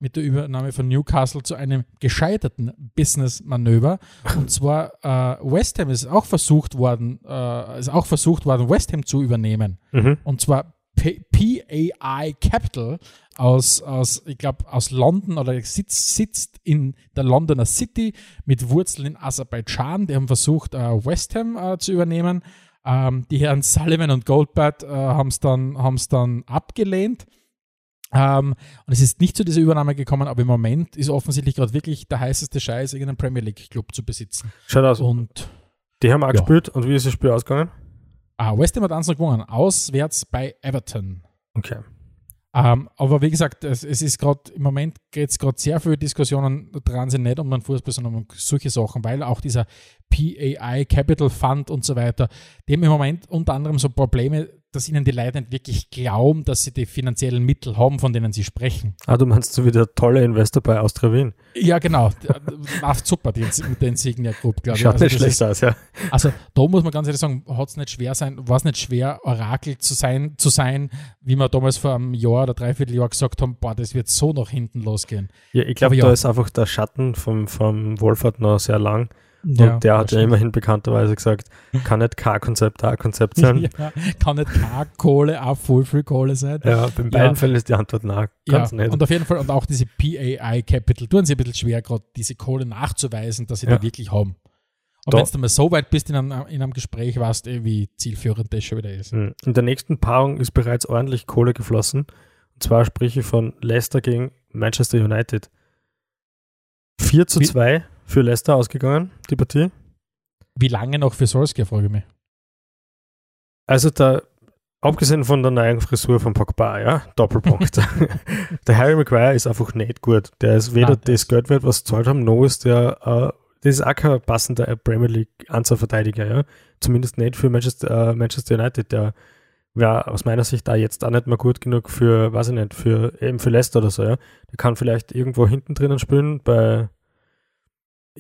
Speaker 3: mit der Übernahme von Newcastle zu einem gescheiterten Business-Manöver. Und [LAUGHS] zwar äh, West Ham ist auch versucht worden, äh, ist auch versucht worden, West Ham zu übernehmen.
Speaker 2: Mhm.
Speaker 3: Und zwar PAI Capital aus, aus ich glaube, aus London oder sitzt, sitzt in der Londoner City mit Wurzeln in Aserbaidschan. Die haben versucht, äh, West Ham äh, zu übernehmen. Ähm, die Herren Sullivan und Goldblatt äh, haben es dann, haben's dann abgelehnt. Ähm, und es ist nicht zu dieser Übernahme gekommen, aber im Moment ist offensichtlich gerade wirklich der heißeste Scheiß, irgendeinen Premier League Club zu besitzen.
Speaker 2: Schaut aus.
Speaker 3: Und
Speaker 2: Die haben auch
Speaker 3: Ja.
Speaker 2: gespielt und wie ist das Spiel ausgegangen?
Speaker 3: ah, West Ham hat 1 gewonnen, auswärts bei Everton.
Speaker 2: Okay.
Speaker 3: Ähm, aber wie gesagt, es, es ist gerade im Moment geht es gerade sehr viele Diskussionen dran, sind nicht um den Fußball, sondern um solche Sachen, weil auch dieser PAI Capital Fund und so weiter, die haben im Moment unter anderem so Probleme, dass ihnen die Leute nicht wirklich glauben, dass sie die finanziellen Mittel haben, von denen sie sprechen.
Speaker 2: Ah, du meinst so wie der tolle Investor bei Austria Wien.
Speaker 3: Ja, genau. Läuft super die, mit der Insignia Group, glaube ich.
Speaker 2: Schaut
Speaker 3: Also
Speaker 2: nicht
Speaker 3: das
Speaker 2: schlecht
Speaker 3: ist-
Speaker 2: aus, ja.
Speaker 3: Also da muss man ganz ehrlich sagen, hat es nicht schwer sein, war es nicht schwer, Orakel zu sein, zu sein, wie wir damals vor einem Jahr oder dreiviertel Jahr gesagt haben, boah, das wird so nach hinten losgehen.
Speaker 2: Ja, ich glaube,
Speaker 3: ja.
Speaker 2: da ist einfach der Schatten vom, vom Wohlfahrt noch sehr lang.
Speaker 3: Ja,
Speaker 2: und der hat ja immerhin bekannterweise gesagt, kann nicht K-Konzept A-Konzept [LAUGHS] sein.
Speaker 3: ja, kann nicht keine Kohle auch voll viel Kohle sein.
Speaker 2: ja, in beiden
Speaker 3: Ja.
Speaker 2: Fällen ist die Antwort nein.
Speaker 3: Ja,
Speaker 2: Kann's nicht.
Speaker 3: und auf jeden Fall, und auch diese PAI Capital tun sie ein bisschen schwer, gerade diese Kohle nachzuweisen, dass sie
Speaker 2: Ja.
Speaker 3: die wirklich haben. Und
Speaker 2: Da-
Speaker 3: wenn du mal so weit bist in einem, in einem Gespräch, weißt du, eh, wie zielführend das schon wieder ist.
Speaker 2: Mhm. In der nächsten Paarung ist bereits ordentlich Kohle geflossen. Und zwar spreche ich von Leicester gegen Manchester United. 4 zu
Speaker 3: Wie-
Speaker 2: 2 für Leicester ausgegangen, die Partie.
Speaker 3: Wie lange noch für Solskjaer, frage ich mich.
Speaker 2: Also da, abgesehen von der neuen Frisur von Pogba, ja, Doppelpunkt. [LAUGHS] [LAUGHS] der Harry Maguire ist einfach nicht gut. Der ist weder
Speaker 3: Nein,
Speaker 2: das Geld wert, was sie gezahlt haben, noch ist der, äh, das ist auch kein passender Premier League Anzahlverteidiger, ja. Zumindest nicht für Manchester, äh, Manchester United. Der wäre aus meiner Sicht da jetzt auch nicht mehr gut genug für, weiß ich nicht, für eben für Leicester oder so, ja. Der kann vielleicht irgendwo hinten drinnen spielen, bei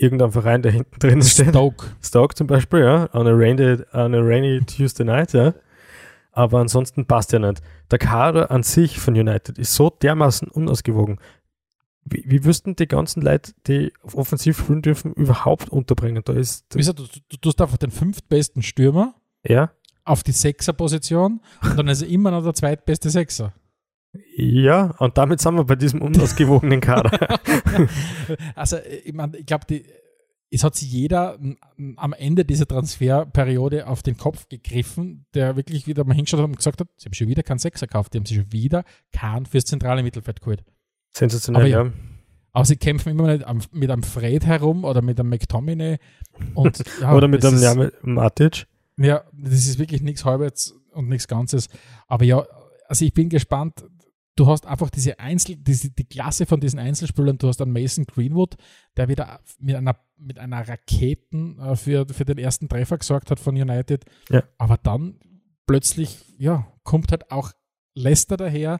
Speaker 2: irgendein Verein, der hinten drin steht.
Speaker 3: Stoke.
Speaker 2: Stoke zum Beispiel, ja, on a rainy, on a rainy Tuesday night, ja. Aber ansonsten passt ja nicht. Der Kader an sich von United ist so dermaßen unausgewogen. Wie, wie wüssten die ganzen Leute, die offensiv spielen dürfen, überhaupt unterbringen? Da ist,
Speaker 3: du, du tust einfach den fünftbesten Stürmer
Speaker 2: ja,
Speaker 3: auf die Sechser-Position und dann ist er immer noch der zweitbeste Sechser.
Speaker 2: Ja, und damit sind wir bei diesem unausgewogenen Kader. [LAUGHS]
Speaker 3: also, ich meine, ich glaube, es hat sich jeder am Ende dieser Transferperiode auf den Kopf gegriffen, der wirklich wieder mal hingeschaut hat und gesagt hat, sie haben schon wieder keinen Sechser gekauft, die haben sich schon wieder keinen fürs zentrale Mittelfeld geholt.
Speaker 2: Sensationell,
Speaker 3: Aber
Speaker 2: ja.
Speaker 3: Aber sie kämpfen immer nicht mit einem Fred herum oder mit einem McTominay. Und, [LAUGHS] ja,
Speaker 2: Oder mit einem
Speaker 3: ist-
Speaker 2: Matic.
Speaker 3: Ja, das ist wirklich nichts Halbes und nichts Ganzes. Aber ja, also ich bin gespannt. Du hast einfach diese Einzel, diese, die Klasse von diesen Einzelspielern. Du hast einen Mason Greenwood, der wieder mit einer, mit einer Raketen äh, für, für den ersten Treffer gesorgt hat von United.
Speaker 2: Ja.
Speaker 3: Aber dann plötzlich, ja, kommt halt auch Leicester daher,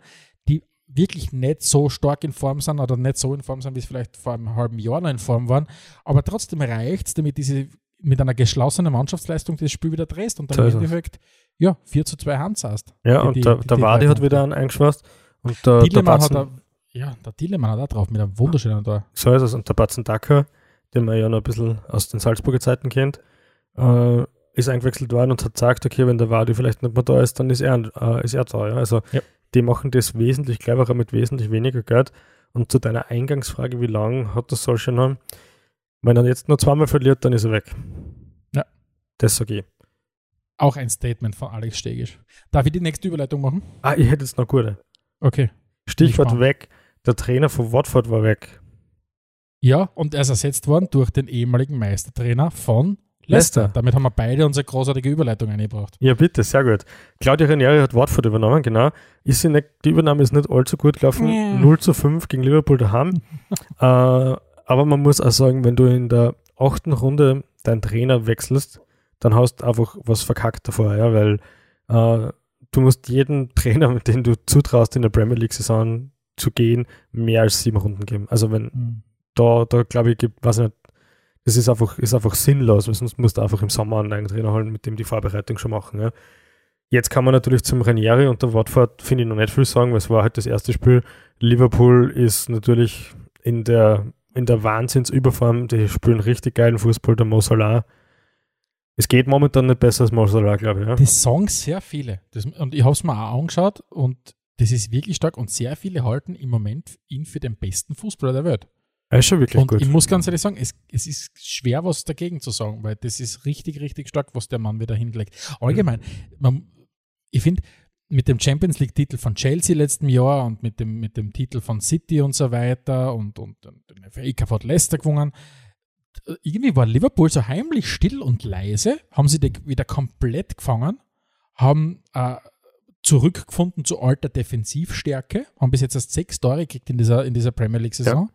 Speaker 3: die wirklich nicht so stark in Form sind oder nicht so in Form sind, wie es vielleicht vor einem halben Jahr noch in Form waren. Aber trotzdem reicht es, damit diese mit einer geschlossenen Mannschaftsleistung das Spiel wieder drehst und dann im. Endeffekt ja, 4 zu 2 Hand hast.
Speaker 2: Ja,
Speaker 3: Die-
Speaker 2: und
Speaker 3: die-
Speaker 2: der,
Speaker 3: die-
Speaker 2: der Wadi hat wieder einen eingeschwast. Und der, der
Speaker 3: Dielemann hat
Speaker 2: Batzen,
Speaker 3: da, ja, der Dielemann hat auch drauf mit einem wunderschönen Tor.
Speaker 2: so ist es. Und der Batzen Dacker, den man ja noch ein bisschen aus den Salzburger Zeiten kennt, äh, ist eingewechselt worden und hat gesagt, okay, wenn der Wadi vielleicht nicht mehr da ist, dann ist er, äh, ist er da. Ja? Also
Speaker 3: Ja.
Speaker 2: die machen das wesentlich cleverer mit wesentlich weniger Geld. Und zu deiner Eingangsfrage, wie lange hat das solche noch? Wenn er jetzt nur zweimal verliert, dann ist er weg.
Speaker 3: Ja.
Speaker 2: Das sage ich.
Speaker 3: Auch ein Statement von Alex Stegisch. Darf ich die nächste Überleitung machen?
Speaker 2: Ah, ich hätte jetzt noch gute.
Speaker 3: Okay.
Speaker 2: Stichwort weg. Der Trainer von Watford war weg.
Speaker 3: Ja, und er ist ersetzt worden durch den ehemaligen Meistertrainer von Leicester.
Speaker 2: Leicester.
Speaker 3: Damit haben wir beide unsere großartige Überleitung eingebracht.
Speaker 2: Ja, bitte, sehr gut. Claudia Ranieri hat Watford übernommen, genau. Ist nicht, die Übernahme ist nicht allzu gut gelaufen.
Speaker 3: Ja.
Speaker 2: 0 zu 5 gegen Liverpool daheim. [LAUGHS] äh, aber man muss auch sagen, wenn du in der achten Runde deinen Trainer wechselst, dann hast du einfach was verkackt davor, ja, weil äh, du musst jeden [LAUGHS] Trainer, mit dem du zutraust, in der Premier League-Saison zu gehen, mehr als sieben Runden geben. Also wenn da, da glaube ich, gibt, weiß ich nicht, das ist einfach, ist einfach sinnlos, weil sonst musst du einfach im Sommer einen eigenen Trainer holen, mit dem die Vorbereitung schon machen. Ja. Jetzt kann man natürlich zum Ranieri und der Watford, finde ich, noch nicht viel sagen, weil es war halt das erste Spiel. Liverpool ist natürlich in der, in der Wahnsinnsüberform, die spielen richtig geilen Fußball, der Mo Salah. Es geht momentan nicht besser als Salah, glaube ich. Ja.
Speaker 3: Das sagen sehr viele. Das, und ich habe es mir auch angeschaut und das ist wirklich stark und sehr viele halten im Moment ihn für den besten Fußballer der Welt.
Speaker 2: Er ist schon wirklich
Speaker 3: Und
Speaker 2: gut.
Speaker 3: ich muss ganz ehrlich sagen, es, es ist schwer, was dagegen zu sagen, weil das ist richtig, richtig stark, was der Mann wieder hinlegt. Allgemein, man, ich finde, mit dem Champions League-Titel von Chelsea letzten Jahr und mit dem, mit dem Titel von City und so weiter und, und, und den FA Cup hat Leicester gewonnen, irgendwie war Liverpool so heimlich still und leise, haben sie die wieder komplett gefangen, haben äh, zurückgefunden zu alter Defensivstärke, haben bis jetzt erst sechs Tore gekriegt in dieser, in dieser Premier League-Saison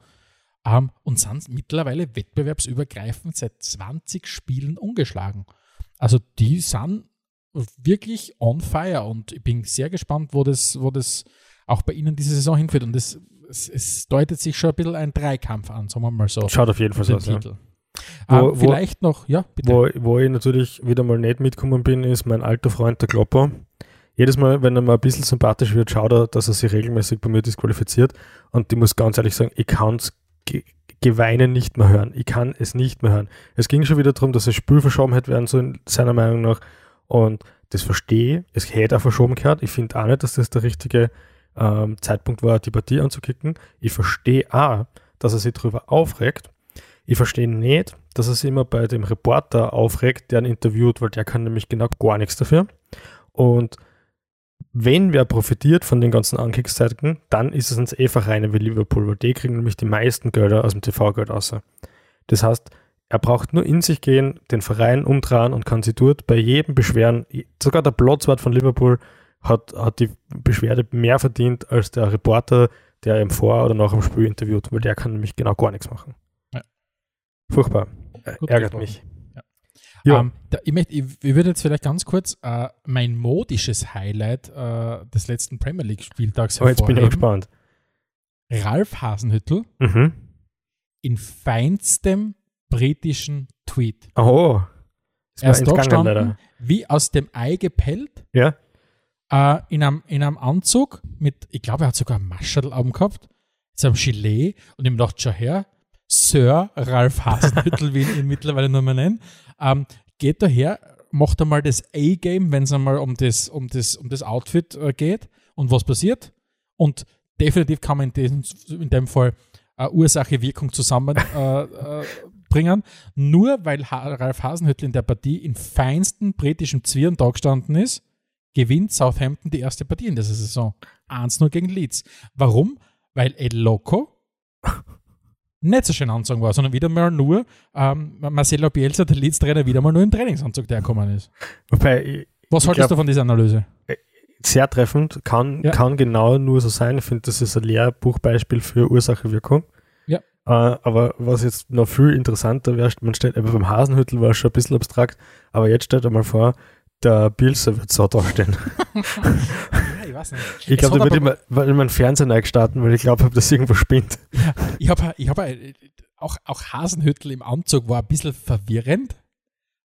Speaker 3: ähm, und sind mittlerweile wettbewerbsübergreifend seit 20 Spielen ungeschlagen. Also die sind wirklich on fire und ich bin sehr gespannt, wo das, wo das auch bei ihnen diese Saison hinführt. Und das, es, es deutet sich schon ein bisschen ein Dreikampf an, sagen wir mal so.
Speaker 2: Schaut auf jeden Fall so aus. Ja. Wo- wo-
Speaker 3: vielleicht noch, ja, bitte.
Speaker 2: Wo, wo ich natürlich wieder mal nicht mitgekommen bin, ist mein alter Freund, der Klopper. Jedes Mal, wenn er mal ein bisschen sympathisch wird, schaut er, dass er sich regelmäßig bei mir disqualifiziert. Und ich muss ganz ehrlich sagen, ich kann es ge Geweinen nicht mehr hören. Ich kann es nicht mehr hören. Es ging schon wieder darum, dass das Spiel verschoben hätte werden sollen, seiner Meinung nach. Und das verstehe ich. Es hätte auch verschoben gehört. Ich finde auch nicht, dass das der richtige ähm, Zeitpunkt war, die Partie anzukicken. Ich verstehe auch, dass er sich darüber aufregt. Ich verstehe nicht, dass er sich immer bei dem Reporter aufregt, der ihn interviewt, weil der kann nämlich genau gar nichts dafür. Und wenn wer profitiert von den ganzen Ankickszeiten, dann ist es uns eh Vereine wie Liverpool, weil die kriegen nämlich die meisten Gelder aus dem TV-Geld außer. Das heißt, er braucht nur in sich gehen, den Verein umdrehen und kann sich dort bei jedem beschweren. Sogar der Platzwart von Liverpool hat, hat die Beschwerde mehr verdient als der Reporter, der ihm vor oder nach dem Spiel interviewt, weil der kann nämlich genau gar nichts machen. Furchtbar. Äh,
Speaker 3: Gut
Speaker 2: Ärgert
Speaker 3: gesprochen.
Speaker 2: mich.
Speaker 3: Ja.
Speaker 2: Ja.
Speaker 3: Ähm, da, ich, möchte, ich, ich würde jetzt vielleicht ganz kurz äh, mein modisches Highlight äh, des letzten Premier League-Spieltags
Speaker 2: Aber jetzt bin ich
Speaker 3: hervorheben.
Speaker 2: gespannt.
Speaker 3: Ralf Hasenhüttel
Speaker 2: Mhm.
Speaker 3: in feinstem britischen Tweet.
Speaker 2: Oh.
Speaker 3: Er ist da gestanden, wie aus dem Ei gepellt.
Speaker 2: Ja.
Speaker 3: Äh, in, einem, in einem Anzug mit, ich glaube, er hat sogar ein Maschel gehabt, so einem Gilet und ihm dachte schon her, Sir Ralf Hasenhüttel, wie ich ihn mittlerweile nur mehr nennen, ähm, geht daher, macht einmal das A-Game, wenn es einmal um das, um das, um das Outfit äh, geht und was passiert. Und definitiv kann man in, diesem, in dem Fall äh, Ursache-Wirkung zusammenbringen. Äh, Nur weil ha Ralf Hasenhüttl in der Partie in feinstem britischen Zwirn da gestanden ist, gewinnt Southampton die erste Partie in dieser Saison. 1-0 gegen Leeds. Warum? Weil El Loco nicht so schön anzogen war, sondern wieder mal nur ähm, Marcelo Bielsa, der Leeds-Trainer, wieder mal nur im Trainingsanzug, der gekommen ist.
Speaker 2: Wobei,
Speaker 3: Was haltest du von dieser Analyse?
Speaker 2: Äh, sehr treffend, kann, ja. kann genau nur so sein. Ich finde, das ist ein Lehrbuchbeispiel für Ursache-Wirkung.
Speaker 3: Ja.
Speaker 2: Äh, aber was jetzt noch viel interessanter wäre, man stellt, aber beim Hasenhüttel war es schon ein bisschen abstrakt, aber jetzt stellt einmal vor, der Bilser wird so dastehen. [LAUGHS] [LAUGHS]
Speaker 3: ich weiß nicht.
Speaker 2: Ich glaube, da ich mal, meinen Fernseher neu starten, weil ich glaube, das irgendwo spinnt.
Speaker 3: Ja, [LAUGHS] ich habe ich hab, auch, auch Hasenhüttel im Anzug war ein bisschen verwirrend,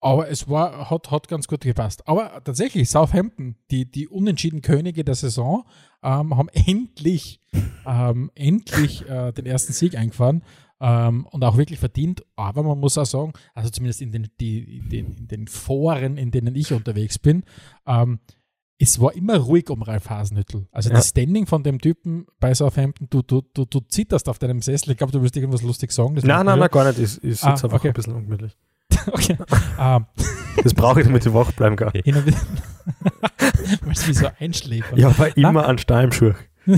Speaker 3: aber es war, hat, hat ganz gut gepasst. Aber tatsächlich, Southampton, die, die unentschieden Könige der Saison, ähm, haben endlich, ähm, endlich äh, den ersten Sieg eingefahren ähm, und auch wirklich verdient. Aber man muss auch sagen, also zumindest in den, die, den, in den Foren, in denen ich unterwegs bin, ähm, es war immer ruhig um Ralf Hasenhüttel. Also ja. das Standing von dem Typen bei Southampton, du, du, du, du zitterst auf deinem Sessel. Ich glaube, du willst irgendwas lustig sagen.
Speaker 2: Das nein, nein, nein, gar nicht. Ich, ich sitze ah, einfach okay. ein bisschen ungemütlich. [LAUGHS]
Speaker 3: okay. um. [LAUGHS]
Speaker 2: Das brauche ich, damit ich wach bleiben kann.
Speaker 3: Weil es wie so einschläft.
Speaker 2: Ja, aber immer an Steinschuh. [LAUGHS]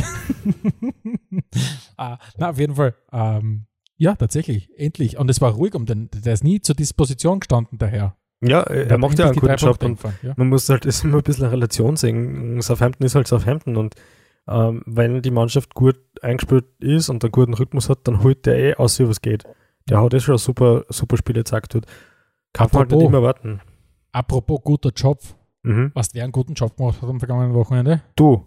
Speaker 3: ah, na, auf jeden Fall. Ähm, ja, tatsächlich, endlich. Und es war ruhig um den, der ist nie zur Disposition gestanden daher.
Speaker 2: Ja, er macht ja einen guten Job und ja. man muss halt [LAUGHS] das immer ein bisschen eine Relation sehen. Southampton ist halt Southampton und ähm, wenn die Mannschaft gut eingespielt ist und einen guten Rhythmus hat, dann holt der eh aus, wie was geht. Der hat eh schon super, super Spiele gezeigt. Kann man halt nicht immer warten.
Speaker 3: Apropos guter Job. Mhm. Was wer einen guten Job gemacht hat am vergangenen Wochenende?
Speaker 2: Du?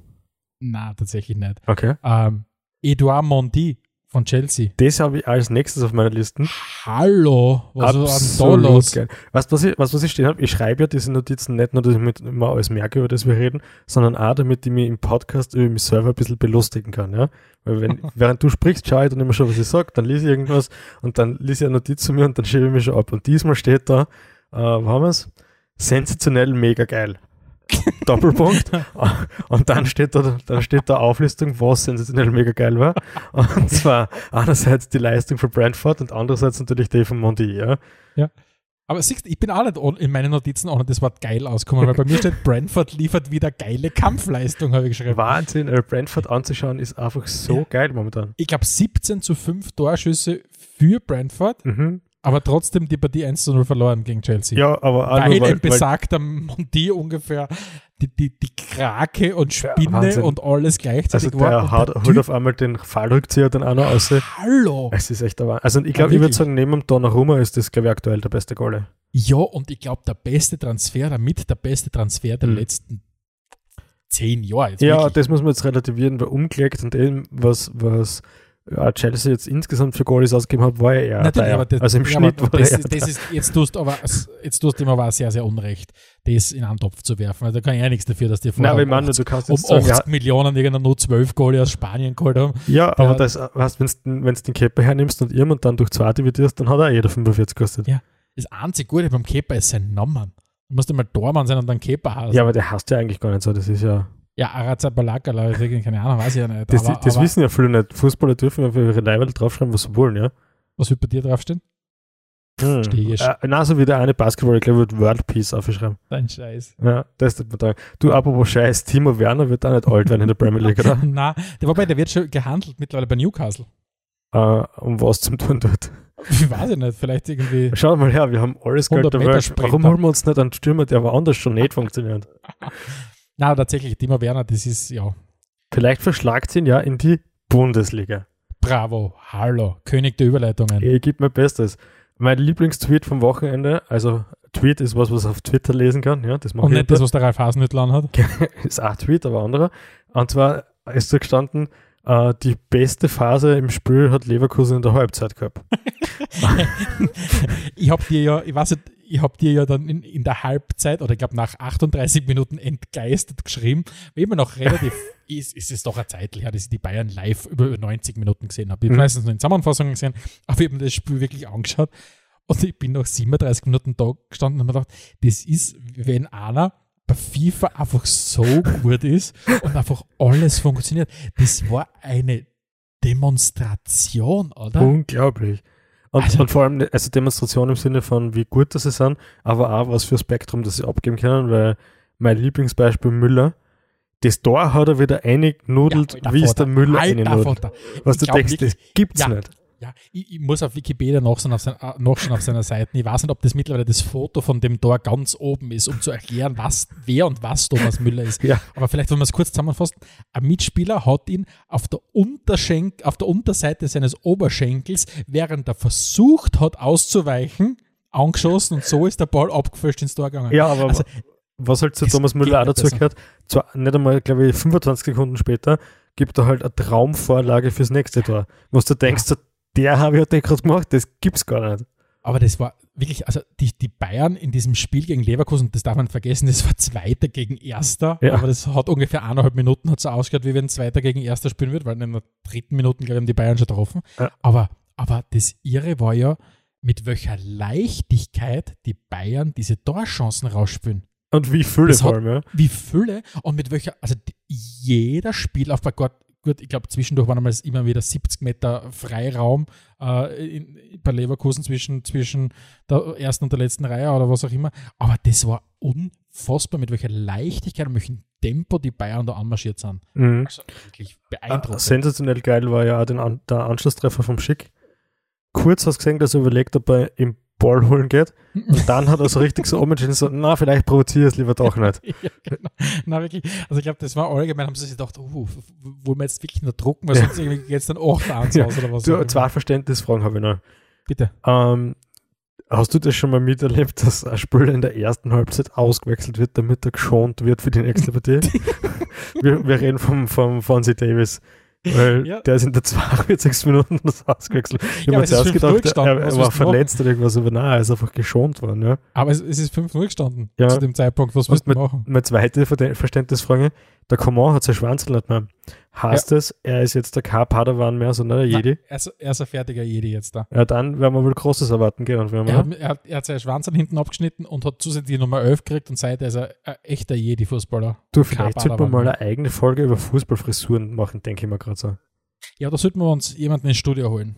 Speaker 3: Na, tatsächlich nicht.
Speaker 2: Okay.
Speaker 3: Ähm, Edouard Mondi von Chelsea.
Speaker 2: Das habe ich als nächstes auf meiner Liste.
Speaker 3: Hallo,
Speaker 2: was ist da los? Geil. Weißt du, was ich, was, was ich stehen habe? Ich schreibe ja diese Notizen nicht nur, dass ich mit immer alles merke, über das wir reden, sondern auch, damit ich mich im Podcast über mich selber ein bisschen belustigen kann. Ja? Weil wenn, [LAUGHS] während du sprichst, schaue ich dann immer schon, was ich sage, dann lese ich irgendwas und dann lese ich eine Notiz zu mir und dann schiebe ich mich schon ab. Und diesmal steht da, äh, wo haben wir es? Sensationell, mega geil. [LAUGHS] Doppelpunkt. Und dann steht da, dann steht da Auflistung, was sensationell mega geil war. Und zwar einerseits die Leistung von Brentford und andererseits natürlich die von Mondi, ja.
Speaker 3: Ja. Aber siehst ich bin auch nicht in meinen Notizen ohne das Wort geil ausgekommen, weil bei mir steht, Brentford liefert wieder geile Kampfleistung, habe ich geschrieben.
Speaker 2: Wahnsinn, äh, Brentford anzuschauen ist einfach so ja. geil momentan.
Speaker 3: Ich glaube 17 zu 5 Torschüsse für Brentford. Mhm. Aber trotzdem die Partie 1 zu 0 verloren gegen Chelsea.
Speaker 2: Ja, aber
Speaker 3: weil, weil ein besagter Monti ungefähr die, die, die Krake und Spinne ja, und alles gleichzeitig
Speaker 2: also der war. Haut, der holt auf einmal den Fallrückzieher dann auch noch aus.
Speaker 3: Hallo!
Speaker 2: Es ist echt der Also ich glaube, ich würde sagen, neben dem Donnarumma ist das, glaube ich, aktuell der beste Golle.
Speaker 3: Ja, und ich glaube, der beste Transfer, damit der beste Transfer der mhm. letzten zehn Jahre.
Speaker 2: ja, wirklich. das muss man jetzt relativieren, weil umgelegt und dem, was, was ja, Chelsea jetzt insgesamt für Goalies ausgegeben hat, war er
Speaker 3: Natürlich, aber das,
Speaker 2: also im ja, Schnitt war
Speaker 3: das, er ist, das ist, jetzt tust aber jetzt tust du ihm aber sehr, sehr unrecht, das in einen Topf zu werfen. Also da kann ich ja nichts dafür, dass die
Speaker 2: vorher um, 80, du kannst
Speaker 3: um 80 sagen, Millionen irgendwann nur 12 Goalie aus Spanien geholt haben.
Speaker 2: Ja, aber das heißt, wenn du den Kepa hernimmst und und dann durch zwei dividierst, dann hat er jeder 45 gekostet.
Speaker 3: Ja, das einzige Gute beim Kepa ist sein Namen. Du musst immer Dormann sein und dann Kepa
Speaker 2: heißen. Ja, aber der heißt ja eigentlich gar nicht so, das ist ja...
Speaker 3: Ja, Arazabalakala, keine Ahnung, weiß ich ja nicht.
Speaker 2: Das, aber, das aber, wissen ja viele nicht. Fußballer dürfen ja für ihre Leibel draufschreiben, was sie wollen, ja.
Speaker 3: Was wird bei dir draufstehen?
Speaker 2: Hm. Stehe äh, na, so wie der eine Basketball, ich glaube, wird World Peace aufgeschrieben.
Speaker 3: Dein Scheiß.
Speaker 2: Ja, das ist total. Du, apropos Scheiß, Timo Werner wird auch nicht alt werden in der Premier League, oder? [LAUGHS]
Speaker 3: Nein, der, wobei, der wird schon gehandelt mittlerweile bei Newcastle.
Speaker 2: Uh, um was zum tun dort? [LAUGHS]
Speaker 3: Ich weiß ich nicht, vielleicht irgendwie.
Speaker 2: Schau mal her, wir haben alles der Welt. Warum holen wir uns nicht einen Stürmer, der woanders schon nicht funktioniert? [LAUGHS]
Speaker 3: Na, tatsächlich, Timo Werner, das ist, ja.
Speaker 2: Vielleicht verschlagt ihn ja in die Bundesliga.
Speaker 3: Bravo, hallo, König der Überleitungen.
Speaker 2: Ich gebe mein Bestes. Mein Lieblingstweet vom Wochenende, also Tweet ist was, was auf Twitter lesen kann, ja, das
Speaker 3: Und nicht das, was der Ralf Hasenhüttl hat. [LAUGHS]
Speaker 2: ist auch Tweet, aber anderer. Und zwar ist da gestanden, Äh, die beste Phase im Spiel hat Leverkusen in der Halbzeit gehabt. [LAUGHS] [LAUGHS]
Speaker 3: ich habe dir ja, ich weiß nicht, ich habe dir ja dann in, in der Halbzeit oder ich glaube nach 38 Minuten entgeistert geschrieben, weil immer noch relativ [LAUGHS] ist, ist es doch eine Zeit her, dass ich die Bayern live über 90 Minuten gesehen habe. Ich habe
Speaker 2: Mhm.
Speaker 3: meistens nur in Zusammenfassungen gesehen, aber ich habe mir das Spiel wirklich angeschaut und ich bin nach 37 Minuten da gestanden und habe mir gedacht, das ist, wenn einer bei FIFA einfach so gut ist und einfach alles funktioniert. Das war eine Demonstration, oder?
Speaker 2: Unglaublich. Und,
Speaker 3: Also-
Speaker 2: und vor allem also Demonstration im Sinne von, wie gut das sie sind, aber auch was für Spektrum das sie abgeben können, weil mein Lieblingsbeispiel Müller, das Tor hat er wieder eingenudelt,
Speaker 3: alter
Speaker 2: wie es der Müller
Speaker 3: alter
Speaker 2: einnudelt.
Speaker 3: Vater.
Speaker 2: Was
Speaker 3: Ich
Speaker 2: du denkst,
Speaker 3: wirklich-
Speaker 2: das gibt's
Speaker 3: Ja.
Speaker 2: nicht.
Speaker 3: Ja, ich, ich muss auf Wikipedia nachschauen auf, sein, äh, nachschauen auf seiner Seite. Ich weiß nicht, ob das mittlerweile das Foto von dem Tor ganz oben ist, um zu erklären, was, wer und was Thomas Müller ist.
Speaker 2: Ja.
Speaker 3: Aber vielleicht, wenn wir es kurz zusammenfassen, ein Mitspieler hat ihn auf der, Unterschenk, auf der Unterseite seines Oberschenkels, während er versucht hat auszuweichen, angeschossen und so ist der Ball abgefälscht ins Tor gegangen.
Speaker 2: Ja, aber
Speaker 3: Also,
Speaker 2: was halt zu Thomas Müller auch dazu gehört, zwar nicht einmal, glaube ich, 25 Sekunden später, gibt er halt eine Traumvorlage fürs nächste Tor. Was du denkst, so, der habe ich ja gerade gemacht, das gibt's gar nicht.
Speaker 3: Aber das war wirklich, also die, die Bayern in diesem Spiel gegen Leverkusen, das darf man nicht vergessen, das war Zweiter gegen Erster.
Speaker 2: Ja.
Speaker 3: Aber das hat ungefähr eineinhalb Minuten hat so ausgeschaut, wie wenn Zweiter gegen Erster spielen wird, weil in der dritten Minuten, glaube ich, haben die Bayern schon getroffen.
Speaker 2: Ja.
Speaker 3: Aber, aber das Irre war ja, mit welcher Leichtigkeit die Bayern diese Torchancen rausspielen.
Speaker 2: Und wie
Speaker 3: Das
Speaker 2: vor allem, ja.
Speaker 3: Wie Fülle und mit welcher, also jeder Spielaufbau, Gott, gut, ich glaube, zwischendurch waren einmal immer wieder 70 Meter Freiraum äh, in, bei Leverkusen zwischen, zwischen der ersten und der letzten Reihe oder was auch immer. Aber das war unfassbar, mit welcher Leichtigkeit und welchem Tempo die Bayern da anmarschiert sind.
Speaker 2: Mhm.
Speaker 3: Also wirklich
Speaker 2: Ah,
Speaker 3: beeindruckend.
Speaker 2: sensationell geil war ja auch den der Anschlusstreffer vom Schick. Kurz hast du gesehen, dass er überlegt, ob er im Ball holen geht. Und dann hat er so richtig so umentschieden, so, na, vielleicht provoziere ich es lieber doch nicht. [LAUGHS]
Speaker 3: ja, genau. Na, wirklich. Also ich glaube, das war allgemein, haben sie sich gedacht, oh, wollen wir jetzt wirklich nur drucken, weil
Speaker 2: Ja.
Speaker 3: sonst irgendwie geht es dann 8-1 [LAUGHS]
Speaker 2: Ja.
Speaker 3: aus oder was. auch
Speaker 2: Du, zwei Verständnisfragen habe ich noch.
Speaker 3: Bitte.
Speaker 2: Ähm, hast du das schon mal miterlebt, dass ein Spieler in der ersten Halbzeit ausgewechselt wird, damit er geschont wird für die nächste Partie? [LAUGHS] wir, wir reden vom, vom Fonzie Davis. Weil
Speaker 3: Ja.
Speaker 2: der ist in der 42. Minute das ausgewechselt. Ich
Speaker 3: Ja,
Speaker 2: habe mir zuerst
Speaker 3: 5-0
Speaker 2: gedacht, er, er war verletzt oder irgendwas, aber nein, er ist einfach geschont worden. Ja.
Speaker 3: Aber es, es ist 5-0 gestanden
Speaker 2: Ja.
Speaker 3: zu dem Zeitpunkt. Was willst du machen?
Speaker 2: Meine zweite Verständnisfrage, der Coman hat sein Schwanzel nicht mehr. Heißt es, er ist jetzt der kein Padawan mehr, sondern der Jedi?
Speaker 3: Nein, er, ist, er ist ein fertiger Jedi jetzt da.
Speaker 2: Ja, dann werden wir wohl Großes erwarten können. Wir,
Speaker 3: Er hat, er, hat, er hat seinen Schwanz an hinten abgeschnitten und hat zusätzlich die Nummer 11 gekriegt und seitdem ist er ein echter Jedi-Fußballer.
Speaker 2: du, vielleicht sollte man
Speaker 3: Padawan
Speaker 2: mal eine eigene Folge über Fußballfrisuren machen, denke ich mir gerade so.
Speaker 3: Ja, da sollten wir uns jemanden ins Studio holen.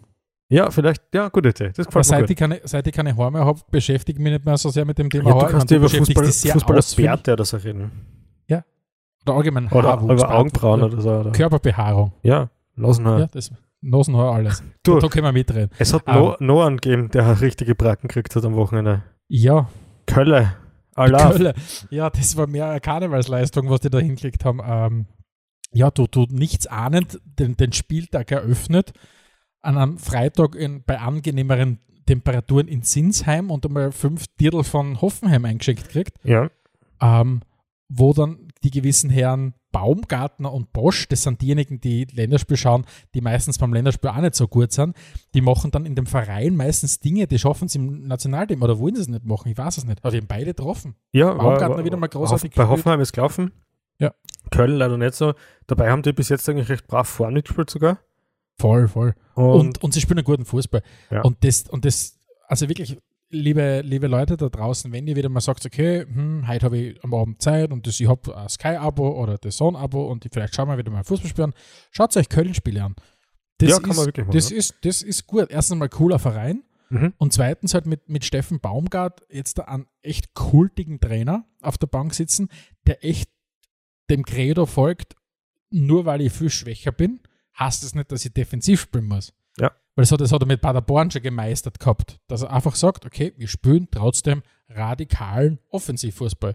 Speaker 2: Ja, vielleicht, ja, gute Idee. Das gefällt mir
Speaker 3: seit
Speaker 2: gut.
Speaker 3: ich, keine, seit ich keine Haare mehr habe, beschäftige ich mich nicht mehr so sehr mit dem Thema
Speaker 2: Ja, du kannst ja über Fußball,
Speaker 3: dich sehr
Speaker 2: Fußball als
Speaker 3: ausführlich.
Speaker 2: Bärte oder so reden.
Speaker 3: Oder allgemein
Speaker 2: Oder
Speaker 3: Haarwuchs,
Speaker 2: über Augenbrauen oder so. Oder?
Speaker 3: Körperbehaarung.
Speaker 2: Ja, lassen
Speaker 3: Ja, das Nasenhaar, alles. [LAUGHS]
Speaker 2: Du,
Speaker 3: Da, können wir mitreden.
Speaker 2: es hat
Speaker 3: ähm,
Speaker 2: no, noch einen gegeben, der richtige Bracken gekriegt hat am Wochenende.
Speaker 3: Ja,
Speaker 2: Kölle.
Speaker 3: Kölle. Ja, das war mehr eine Karnevalsleistung, was die da hingelegt haben. Ähm, ja, du, du nichts ahnend den, den Spieltag eröffnet, an einem Freitag in, bei angenehmeren Temperaturen in Sinsheim und einmal fünf Dirtel von Hoffenheim eingeschenkt kriegt,
Speaker 2: Ja.
Speaker 3: ähm, wo dann die gewissen Herren Baumgartner und Bosch, das sind diejenigen, die Länderspiel schauen, die meistens beim Länderspiel auch nicht so gut sind, die machen dann in dem Verein meistens Dinge, die schaffen sie im Nationalteam oder wollen sie es nicht machen, ich weiß es nicht. Aber die haben beide getroffen.
Speaker 2: Ja,
Speaker 3: Baumgartner wieder mal großartig
Speaker 2: Bei
Speaker 3: gespielt.
Speaker 2: Hoffenheim ist gelaufen.
Speaker 3: Ja.
Speaker 2: Köln leider nicht so. Dabei haben die bis jetzt eigentlich recht brav vorne gespielt sogar.
Speaker 3: Voll, voll.
Speaker 2: Und,
Speaker 3: Und, und sie spielen einen guten Fußball.
Speaker 2: Ja.
Speaker 3: Und das, und das, also wirklich, liebe, liebe Leute da draußen, wenn ihr wieder mal sagt, okay, hm, heute habe ich am Abend Zeit und das, ich habe ein Sky-Abo oder das Zone-Abo und ich, vielleicht schauen wir wieder mal Fußball spielen, schaut euch Köln-Spiele an. Das
Speaker 2: Ja, kann
Speaker 3: ist,
Speaker 2: man wirklich machen,
Speaker 3: Das,
Speaker 2: ja.
Speaker 3: ist, das ist gut. Erstens mal cooler Verein
Speaker 2: mhm.
Speaker 3: und zweitens halt mit, mit Steffen Baumgart jetzt da einen echt kultigen Trainer auf der Bank sitzen, der echt dem Credo folgt, nur weil ich viel schwächer bin, heißt es nicht, dass ich defensiv spielen muss. Weil das hat, das hat er mit Paderborn schon gemeistert gehabt, dass er einfach sagt, okay, wir spielen trotzdem radikalen Offensivfußball.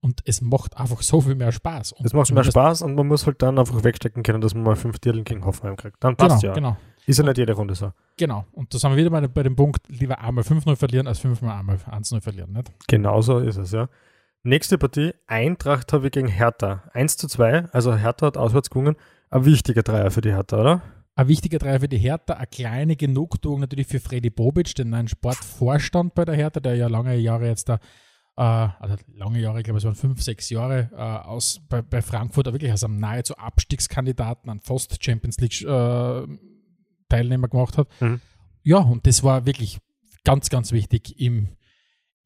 Speaker 3: Und es macht einfach so viel mehr Spaß. Und
Speaker 2: Das macht mehr Spaß und man muss halt dann einfach wegstecken können, dass man mal fünf Tierlen gegen Hoffenheim kriegt. Dann
Speaker 3: Genau,
Speaker 2: passt ja.
Speaker 3: genau,
Speaker 2: Ist ja nicht jede Runde so.
Speaker 3: genau. Und da sind wir wieder bei, bei dem Punkt, lieber einmal 5-0 verlieren, als fünfmal einmal 1-0 verlieren. Nicht?
Speaker 2: Genauso ist es, ja. Nächste Partie, Eintracht habe ich gegen Hertha. 1 zu 2, also Hertha hat auswärts gewonnen, ein wichtiger Dreier für die Hertha, oder?
Speaker 3: Ein wichtiger Dreier für die Hertha, eine kleine Genugtuung natürlich für Freddy Bobic, den neuen Sportvorstand bei der Hertha, der ja lange Jahre jetzt da, äh, also lange Jahre, ich glaube es waren fünf, sechs Jahre, äh, aus, bei, bei Frankfurt wirklich als einem nahezu Abstiegskandidaten, an fast Champions League äh, Teilnehmer gemacht hat.
Speaker 2: Mhm.
Speaker 3: Ja, und das war wirklich ganz, ganz wichtig im,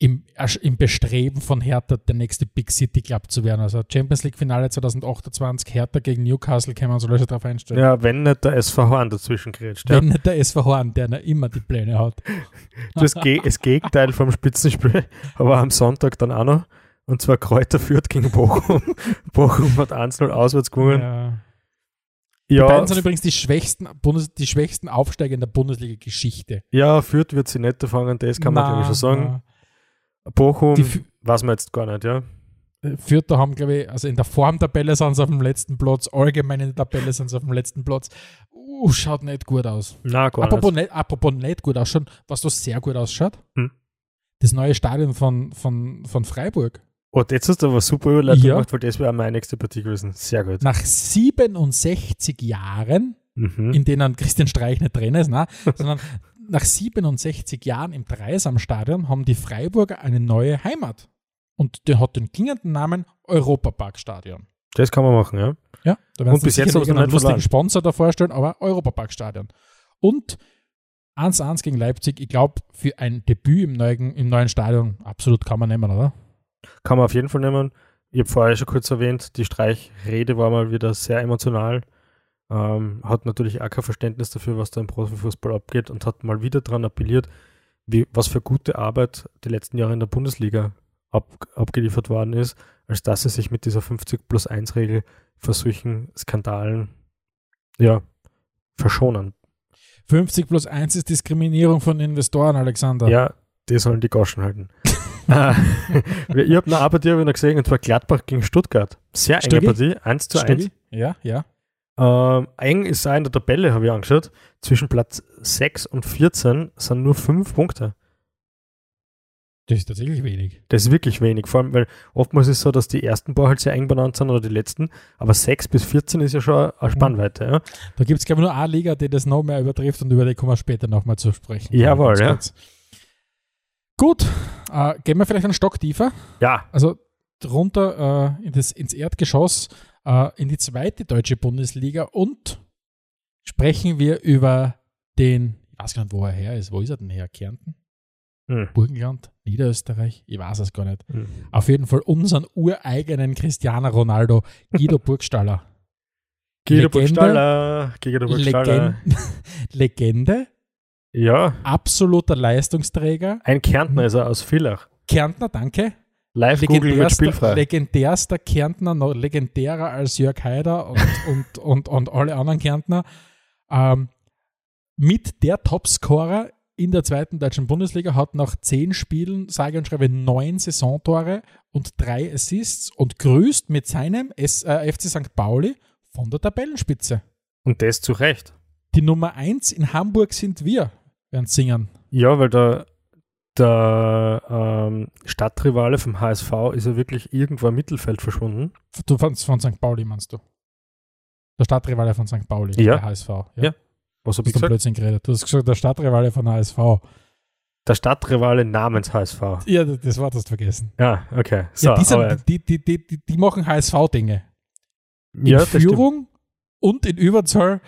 Speaker 3: im, im Bestreben von Hertha der nächste Big City Club zu werden. Also Champions League Finale 2028, Hertha gegen Newcastle, kann man so schon darauf einstellen.
Speaker 2: Ja, wenn nicht der SV Horn dazwischen grätscht.
Speaker 3: Wenn
Speaker 2: Ja.
Speaker 3: nicht der SV Horn, der noch immer die Pläne hat. [LAUGHS]
Speaker 2: Das, Ge das Gegenteil vom Spitzenspiel, [LAUGHS] aber am Sonntag dann auch noch. Und zwar Kräuter führt gegen Bochum. [LAUGHS] Bochum hat 1-0 auswärts gewonnen.
Speaker 3: Ja. Die
Speaker 2: Ja,
Speaker 3: beiden sind übrigens die schwächsten, Bundes die schwächsten Aufsteiger in der Bundesliga-Geschichte.
Speaker 2: ja, Fürth wird sie nicht fangen, das kann man
Speaker 3: Na,
Speaker 2: glaube ich schon sagen.
Speaker 3: na.
Speaker 2: Bochum
Speaker 3: Die
Speaker 2: weiß man jetzt gar nicht, ja.
Speaker 3: Fürther haben, glaube ich, also in der Formtabelle sind sie auf dem letzten Platz, allgemein in der Tabelle sind sie auf dem letzten Platz. Uh, schaut nicht gut aus.
Speaker 2: Na, gar
Speaker 3: Apropos
Speaker 2: nicht.
Speaker 3: nicht, apropos nicht gut ausschaut, was da sehr gut ausschaut,
Speaker 2: Hm.
Speaker 3: das neue Stadion von, von, von Freiburg.
Speaker 2: Oh, jetzt hast du aber super Überleitung
Speaker 3: Ja.
Speaker 2: gemacht, weil das wäre meine nächste Partie gewesen. Sehr gut.
Speaker 3: Nach 67 Jahren,
Speaker 2: Mhm.
Speaker 3: in denen Christian Streich nicht drin ist, ne, [LAUGHS] sondern nach 67 Jahren im Dreisamstadion haben die Freiburger eine neue Heimat. Und der hat den klingenden Namen Europaparkstadion.
Speaker 2: Das kann man machen, ja.
Speaker 3: Ja, da werden sie
Speaker 2: jetzt
Speaker 3: einen lustigen. Sponsor da vorstellen, aber Europaparkstadion. Und 1-1 gegen Leipzig, ich glaube, für ein Debüt im neuen, im neuen Stadion absolut kann man nehmen, oder?
Speaker 2: Kann man auf jeden Fall nehmen. Ich habe vorher schon kurz erwähnt, die Streichrede war mal wieder sehr emotional. Ähm, hat natürlich auch kein Verständnis dafür, was da im Profifußball abgeht und hat mal wieder daran appelliert, wie, was für gute Arbeit die letzten Jahre in der Bundesliga ab, abgeliefert worden ist, als dass sie sich mit dieser 50 plus 1 Regel vor solchen Skandalen ja, verschonen.
Speaker 3: 50 plus 1 ist Diskriminierung von Investoren, Alexander.
Speaker 2: Ja, die sollen die Goschen halten. Äh, [LAUGHS] ich habe eine Partie hab ich noch gesehen, und zwar Gladbach gegen Stuttgart. Sehr enge? Partie, 1 zu 1.
Speaker 3: Stuggi? Ja, ja.
Speaker 2: Ähm, eng ist auch in der Tabelle, habe ich angeschaut. Zwischen Platz 6 und 14 sind nur 5 Punkte.
Speaker 3: Das ist tatsächlich wenig.
Speaker 2: Das ist wirklich wenig. Vor allem, weil oftmals ist es so, dass die ersten paar halt sehr eng benannt sind oder die letzten. Aber 6 bis 14 ist ja schon eine Spannweite. Ja?
Speaker 3: Da gibt es, glaube ich, nur eine Liga, die das noch mehr übertrifft und über die kommen wir später nochmal zu sprechen.
Speaker 2: Jawohl, ja.
Speaker 3: kurz. Gut, äh, gehen wir vielleicht einen Stock tiefer.
Speaker 2: ja,
Speaker 3: Also runter äh, in das, ins Erdgeschoss, äh, in die zweite deutsche Bundesliga und sprechen wir über den, ich weiß gar nicht, wo er her ist. Wo ist er denn her? Kärnten?
Speaker 2: Hm.
Speaker 3: Burgenland? Niederösterreich? Ich weiß es gar nicht.
Speaker 2: Hm.
Speaker 3: Auf jeden Fall unseren ureigenen Cristiano Ronaldo, Guido [LAUGHS] Burgstaller.
Speaker 2: Guido
Speaker 3: Legende.
Speaker 2: Burgstaller, Guido Burgstaller.
Speaker 3: Legende, [LAUGHS] Legende,
Speaker 2: Ja,
Speaker 3: absoluter Leistungsträger.
Speaker 2: ein Kärntner ist er aus Villach.
Speaker 3: Kärntner, danke.
Speaker 2: Live googeln wird spielfrei.
Speaker 3: legendärster Kärntner, noch legendärer als Jörg Haider und, [LAUGHS] und, und, und alle anderen Kärntner. Ähm, mit der Topscorer in der zweiten deutschen Bundesliga hat nach zehn Spielen, sage und schreibe, neun Saisontore und drei Assists und grüßt mit seinem S, äh, FC St. Pauli von der Tabellenspitze.
Speaker 2: Und das zu Recht.
Speaker 3: Die Nummer eins in Hamburg sind wir, werden singen.
Speaker 2: Ja, weil der, der ähm, Stadtrivale vom HSV ist ja wirklich irgendwo im Mittelfeld verschwunden.
Speaker 3: Du von, von St. Pauli meinst du? Der Stadtrivale von St. Pauli,
Speaker 2: Ja.
Speaker 3: der HSV.
Speaker 2: Ja. Was habe
Speaker 3: Du
Speaker 2: ich gesagt?
Speaker 3: Blödsinn geredet. Du hast gesagt, der Stadtrivale von HSV.
Speaker 2: Der Stadtrivale namens HSV.
Speaker 3: Ja, das Wort hast du vergessen.
Speaker 2: Ja, okay. So,
Speaker 3: ja, die, sind, die, die, die, die, machen HSV-Dinge. In
Speaker 2: ja.
Speaker 3: Führung und in Überzahl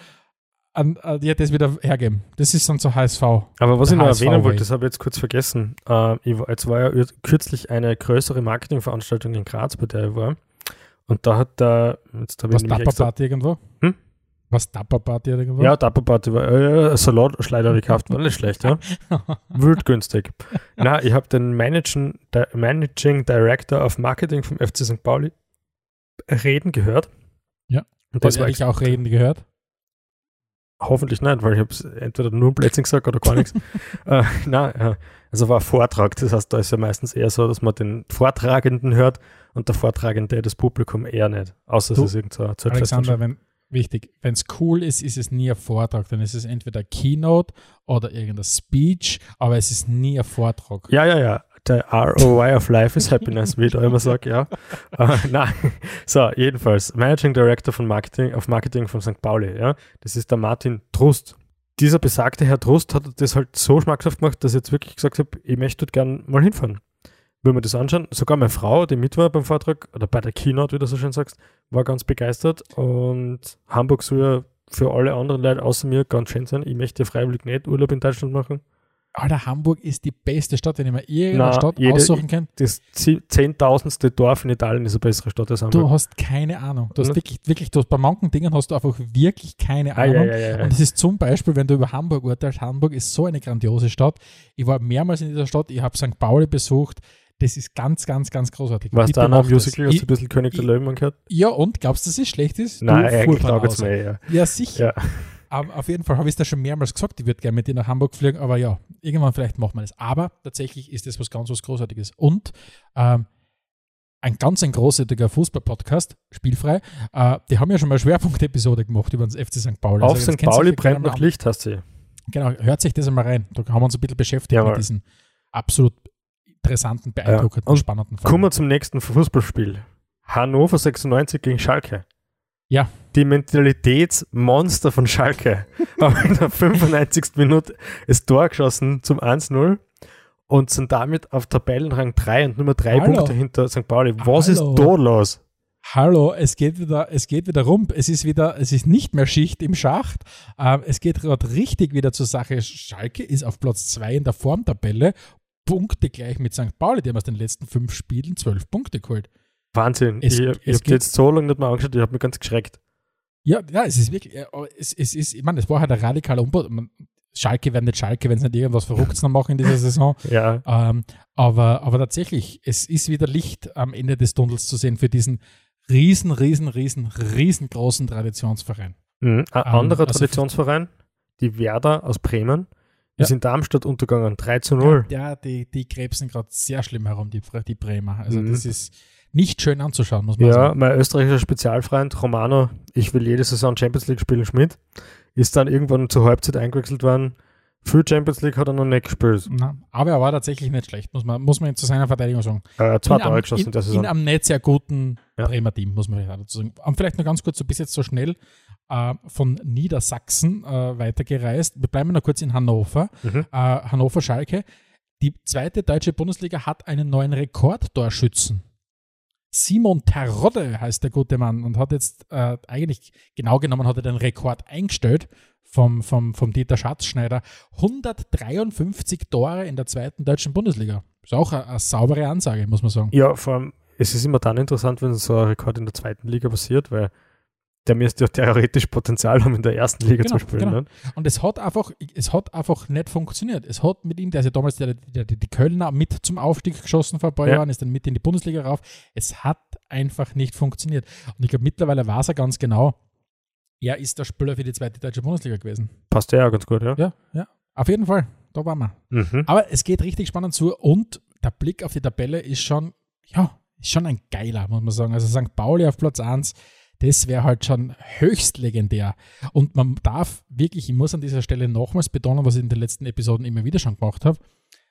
Speaker 3: an, an ja, das wieder hergeben. Das ist dann so HSV.
Speaker 2: Aber was ich noch
Speaker 3: HSV
Speaker 2: erwähnen wollte, das habe ich jetzt kurz vergessen. Äh, ich jetzt war ja ür- kürzlich eine größere Marketingveranstaltung in Graz, bei der ich war. Und da hat der, jetzt habe ich
Speaker 3: Was
Speaker 2: nämlich
Speaker 3: Dapper
Speaker 2: extra,
Speaker 3: Party irgendwo?
Speaker 2: Hm?
Speaker 3: Was Dapper Party irgendwo?
Speaker 2: ja, Dapper Party war, äh, Salatschleider gekauft, war nicht schlecht, ja. [LAUGHS] Wild günstig. Na, ich habe den Managing, Managing Director of Marketing vom FC St. Pauli reden gehört.
Speaker 3: Ja.
Speaker 2: Und
Speaker 3: das
Speaker 2: war
Speaker 3: habe ich auch reden gehört.
Speaker 2: Hoffentlich nicht, weil ich habe es entweder nur ein Blödsinn gesagt oder gar nichts. [LAUGHS] äh, nein, ja. also war ein Vortrag. Das heißt, da ist ja meistens eher so, dass man den Vortragenden hört und der Vortragende das Publikum eher nicht. Außer
Speaker 3: Du,
Speaker 2: es ist irgend so eine
Speaker 3: Alexander, wenn, wichtig, wenn es cool ist, ist es nie ein Vortrag. Dann ist es entweder Keynote oder irgendein Speech, aber es ist nie ein Vortrag.
Speaker 2: Ja, ja, ja. Der ROI of Life is Happiness, wie ich da immer sage, ja. Uh, [LAUGHS] nein, so, jedenfalls, Managing Director von Marketing, of Marketing von St. Pauli, ja. Das ist der Martin Trust. Dieser besagte Herr Trust hat das halt so schmackhaft gemacht, dass ich jetzt wirklich gesagt habe, ich möchte dort gerne mal hinfahren. Wenn wir das anschauen, sogar meine Frau, die mit war beim Vortrag, oder bei der Keynote, wie du so schön sagst, war ganz begeistert und Hamburg soll ja für alle anderen Leute außer mir ganz schön sein. Ich möchte freiwillig nicht Urlaub in Deutschland machen.
Speaker 3: Alter, Hamburg ist die beste Stadt, wenn ich mir irgendeine Stadt
Speaker 2: jede-
Speaker 3: aussuchen kann.
Speaker 2: Das zehntausendste Dorf in Italien ist eine bessere Stadt als Hamburg.
Speaker 3: Du hast keine Ahnung. Du hast
Speaker 2: Ne?
Speaker 3: wirklich, wirklich, du hast bei manchen Dingen hast du einfach wirklich keine
Speaker 2: Ah,
Speaker 3: Ahnung.
Speaker 2: ja, ja, ja, ja.
Speaker 3: Und es ist zum Beispiel, wenn du über Hamburg urteilst, Hamburg ist so eine grandiose Stadt. Ich war mehrmals in dieser Stadt, ich habe St. Pauli besucht. Das ist ganz, ganz, ganz großartig.
Speaker 2: Warst
Speaker 3: Bitte
Speaker 2: du auch noch Musical? Hast du ein bisschen König der
Speaker 3: ich-
Speaker 2: Löwen angehört?
Speaker 3: Ja, und glaubst du, dass es schlecht ist?
Speaker 2: Nein,
Speaker 3: du
Speaker 2: eigentlich
Speaker 3: Fuhrmann
Speaker 2: taugt es ja.
Speaker 3: Ja, sicher.
Speaker 2: Ja.
Speaker 3: Auf jeden Fall habe ich es da schon mehrmals gesagt, ich würde gerne mit dir nach Hamburg fliegen, aber ja, irgendwann vielleicht machen wir das. Aber tatsächlich ist das was ganz was Großartiges. Und ähm, ein ganz ein großartiger Fußball-Podcast, spielfrei, äh, die haben ja schon mal Schwerpunkt-Episode gemacht über den FC St. Pauli.
Speaker 2: Auf
Speaker 3: Also das
Speaker 2: St. Pauli
Speaker 3: ja
Speaker 2: brennt noch Licht, hast du.
Speaker 3: Genau, hört sich das einmal rein. Da haben wir uns ein bisschen beschäftigt
Speaker 2: Jawohl.
Speaker 3: mit diesen absolut interessanten, beeindruckenden,
Speaker 2: Und
Speaker 3: spannenden
Speaker 2: Kommen wir zum nächsten Fußballspiel. Hannover 96 gegen Schalke.
Speaker 3: Ja.
Speaker 2: Die Mentalitätsmonster von Schalke [LAUGHS] haben in der 95. Minute das Tor geschossen zum 1-0 und sind damit auf Tabellenrang 3 und Nummer 3
Speaker 3: Hallo.
Speaker 2: Punkte hinter St. Pauli. Was
Speaker 3: Hallo.
Speaker 2: ist da los?
Speaker 3: Hallo, es geht wieder, es geht wieder rum. Es ist wieder, es ist nicht mehr Schicht im Schacht. Ähm, es geht gerade richtig wieder zur Sache. Schalke ist auf Platz 2 in der Formtabelle. Punkte gleich mit St. Pauli. Die haben aus den letzten fünf Spielen zwölf Punkte geholt.
Speaker 2: Wahnsinn.
Speaker 3: Es-
Speaker 2: ich ich habe jetzt so lange nicht mehr angeschaut, ich habe mich ganz geschreckt.
Speaker 3: Ja, ja, es ist wirklich, äh, es, es ist, ich meine, es war halt ein radikaler Umbau. Schalke werden nicht Schalke, wenn sie nicht irgendwas Verrücktes noch machen in dieser Saison. [LAUGHS]
Speaker 2: Ja,
Speaker 3: Ähm, aber, aber tatsächlich, es ist wieder Licht am Ende des Tunnels zu sehen für diesen riesen, riesen, riesen, riesengroßen Traditionsverein.
Speaker 2: Mhm. Ein
Speaker 3: Ähm,
Speaker 2: anderer
Speaker 3: also-
Speaker 2: Traditionsverein, die Werder aus Bremen, die
Speaker 3: Ja.
Speaker 2: sind in Darmstadt untergegangen, 3 zu 0.
Speaker 3: Ja, die, die krebsen gerade sehr schlimm herum, die, die Bremer. Also
Speaker 2: Mhm.
Speaker 3: das ist nicht schön anzuschauen, muss man
Speaker 2: Ja,
Speaker 3: sagen.
Speaker 2: mein österreichischer Spezialfreund Romano, ich will jede Saison Champions League spielen, Schmidt, ist dann irgendwann zur Halbzeit eingewechselt worden. Für Champions League hat er noch nicht gespielt.
Speaker 3: Na, aber er war tatsächlich nicht schlecht, muss man, muss man zu seiner Verteidigung sagen.
Speaker 2: Äh, zwei
Speaker 3: in,
Speaker 2: Tore geschossen in
Speaker 3: in,
Speaker 2: der
Speaker 3: in
Speaker 2: Saison.
Speaker 3: einem nicht sehr guten
Speaker 2: Ja.
Speaker 3: Bremer Team, muss man dazu sagen. Und vielleicht noch ganz kurz, du bist jetzt so schnell äh, von Niedersachsen äh, weitergereist. Wir bleiben noch kurz in Hannover.
Speaker 2: Mhm.
Speaker 3: Äh, Hannover-Schalke. Die zweite deutsche Bundesliga hat einen neuen Rekordtorschützen. Simon Terodde heißt der gute Mann und hat jetzt äh, eigentlich, genau genommen, hat er den Rekord eingestellt vom, vom, vom Dieter Schatzschneider. 153 Tore in der zweiten deutschen Bundesliga. Ist auch eine, eine saubere Ansage, muss man sagen.
Speaker 2: Ja, vor allem, es ist immer dann interessant, wenn so ein Rekord in der zweiten Liga passiert, weil der müsste ja theoretisch Potenzial haben, in der ersten Liga
Speaker 3: Genau,
Speaker 2: zu spielen.
Speaker 3: genau.
Speaker 2: Ne?
Speaker 3: Und es hat einfach, es hat einfach nicht funktioniert. Es hat mit ihm, der ist ja damals der, der, die Kölner mit zum Aufstieg geschossen vor ein paar
Speaker 2: Ja.
Speaker 3: Jahren, ist dann mit in die Bundesliga rauf. Es hat einfach nicht funktioniert. Und ich glaube, mittlerweile weiß er ganz genau, er ist der Spieler für die zweite deutsche Bundesliga gewesen.
Speaker 2: Passt ja auch ganz gut, ja.
Speaker 3: Ja, ja. Auf jeden Fall. Da waren wir.
Speaker 2: Mhm.
Speaker 3: Aber es geht richtig spannend zu und der Blick auf die Tabelle ist schon, ja, ist schon ein geiler, muss man sagen. Also St. Pauli auf Platz 1, das wäre halt schon höchst legendär. Und man darf wirklich, ich muss an dieser Stelle nochmals betonen, was ich in den letzten Episoden immer wieder schon gemacht habe,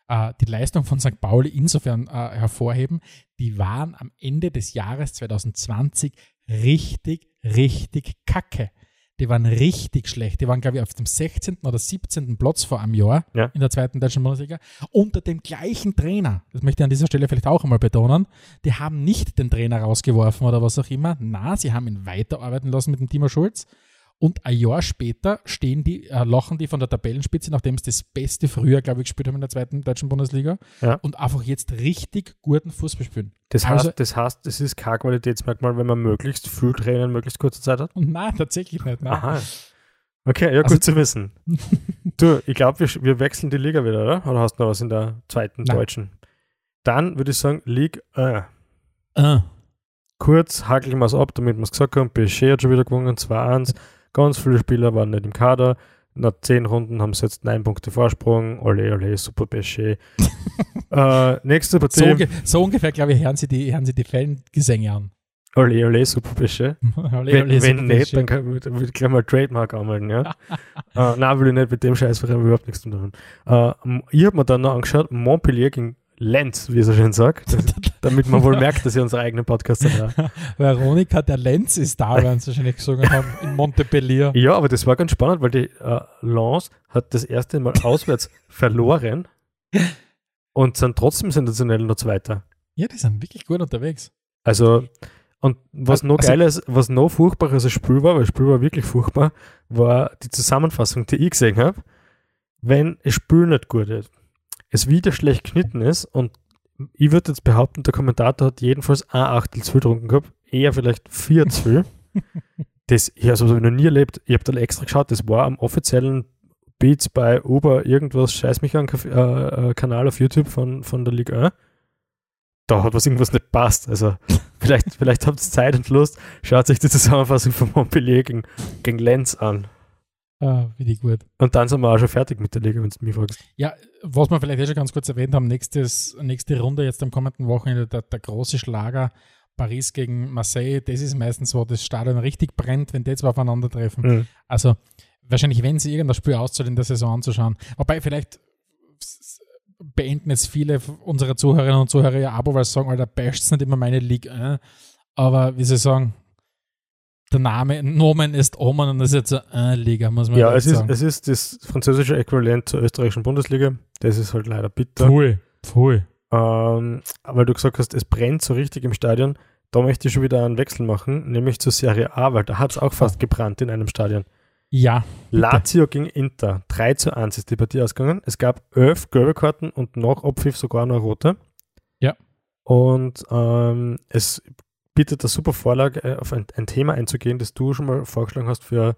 Speaker 3: äh, die Leistung von St. Pauli insofern äh, hervorheben, die waren am Ende des Jahres 2020 richtig, richtig kacke. Die waren richtig schlecht. Die waren, glaube ich, auf dem 16. oder 17. Platz vor einem Jahr
Speaker 2: Ja.
Speaker 3: in der zweiten deutschen Bundesliga unter dem gleichen Trainer. Das möchte ich an dieser Stelle vielleicht auch einmal betonen. Die haben nicht den Trainer rausgeworfen oder was auch immer. Na, sie haben ihn weiterarbeiten lassen mit dem Timo Schulz. Und ein Jahr später stehen die, äh, lachen die von der Tabellenspitze, nachdem sie das beste Frühjahr, glaube ich, gespielt haben in der zweiten deutschen Bundesliga.
Speaker 2: Ja.
Speaker 3: Und einfach jetzt richtig guten Fußball spielen.
Speaker 2: Das,
Speaker 3: Also-
Speaker 2: heißt, das heißt, das ist kein Qualitätsmerkmal, wenn man möglichst viel Trainer in möglichst kurzer Zeit hat.
Speaker 3: Nein, tatsächlich nicht. Nein.
Speaker 2: Aha. Okay, ja, gut
Speaker 3: Also-
Speaker 2: zu wissen. [LAUGHS] du, ich glaube, wir, wir wechseln die Liga wieder, oder? Oder hast du noch was in der zweiten
Speaker 3: Nein.
Speaker 2: deutschen? Dann würde ich sagen, Ligue 1.
Speaker 3: Äh.
Speaker 2: Kurz hakeln wir es ab, damit wir es gesagt haben. PSG hat schon wieder gewonnen, 2-1. Ganz viele Spieler waren nicht im Kader. Nach zehn Runden haben sie jetzt neun Punkte Vorsprung. Ole, ole, super PSG. [LAUGHS] äh, nächste
Speaker 3: So,
Speaker 2: Partie.
Speaker 3: unge so ungefähr, glaube ich, hören sie die, hören sie die Fangesänge an.
Speaker 2: ole, ole, super.
Speaker 3: Ole, [LAUGHS]
Speaker 2: Wenn, wenn
Speaker 3: super
Speaker 2: nicht, dann kann, würde ich gleich mal Trademark anmelden, ja. [LAUGHS] äh, nein, will ich nicht mit dem Scheißverein überhaupt nichts zu tun haben. Äh, ich habe mir dann noch angeschaut, Montpellier gegen Lenz, wie er so schön sagt, damit man wohl merkt, dass ihr unsere eigenen Podcasts hat. [LAUGHS]
Speaker 3: Veronika, der Lenz ist da, werden sie wahrscheinlich gesungen haben, in Montpellier.
Speaker 2: Ja, aber das war ganz spannend, weil die äh, Lens hat das erste Mal auswärts [LAUGHS] verloren und sind trotzdem sensationell noch Zweiter.
Speaker 3: Ja, die sind wirklich gut unterwegs.
Speaker 2: Also, und was noch
Speaker 3: Also-
Speaker 2: geiles, was noch furchtbares als Spiel war, weil das Spiel war wirklich furchtbar, war die Zusammenfassung, die ich gesehen habe. Wenn das Spiel nicht gut ist, es wieder schlecht geschnitten ist und ich würde jetzt behaupten, der Kommentator hat jedenfalls ein Achtel zu viel getrunken gehabt, eher vielleicht vier zu viel. [LAUGHS] das, ich habe so noch nie erlebt. Ich habe da extra geschaut, das war am offiziellen Beats bei Uber irgendwas, scheiß mich an, äh, äh, Kanal auf YouTube von, von der Liga 1. Da hat was irgendwas nicht passt. Also [LAUGHS] vielleicht, vielleicht habt ihr Zeit und Lust, schaut euch die Zusammenfassung von Montpellier gegen, gegen Lenz an.
Speaker 3: Ah, wie die gut.
Speaker 2: Und dann sind wir auch schon fertig mit der Liga, wenn du mich fragst.
Speaker 3: Ja, was wir vielleicht eh schon ganz kurz erwähnt haben, nächstes, nächste Runde jetzt am kommenden Wochenende, der, der große Schlager Paris gegen Marseille, das ist meistens, wo das Stadion richtig brennt, wenn die zwei aufeinandertreffen.
Speaker 2: Mhm.
Speaker 3: Also wahrscheinlich, wenn sie irgendein Spiel auszahlt in der Saison anzuschauen. Wobei vielleicht beenden jetzt viele unserer Zuhörerinnen und Zuhörer ihr Abo, weil sie sagen, Alter, basht nicht immer meine Liga. Äh. Aber wie sie sagen, der Name Nomen ist Omen und das ist jetzt so eine Liga, muss man
Speaker 2: Ja, es ist,
Speaker 3: sagen.
Speaker 2: es ist das französische Äquivalent zur österreichischen Bundesliga. Das ist halt leider bitter.
Speaker 3: Pfui, pfui.
Speaker 2: Ähm, weil du gesagt hast, es brennt so richtig im Stadion. Da möchte ich schon wieder einen Wechsel machen, nämlich zur Serie A, weil da hat es auch fast gebrannt in einem Stadion.
Speaker 3: Ja,
Speaker 2: Lazio gegen Inter. 3 zu 1 ist die Partie ausgegangen. Es gab elf gelbe Karten und nach Abpfiff sogar noch rote.
Speaker 3: Ja.
Speaker 2: Und ähm, es bietet eine super Vorlage, äh, auf ein, ein Thema einzugehen, das du schon mal vorgeschlagen hast für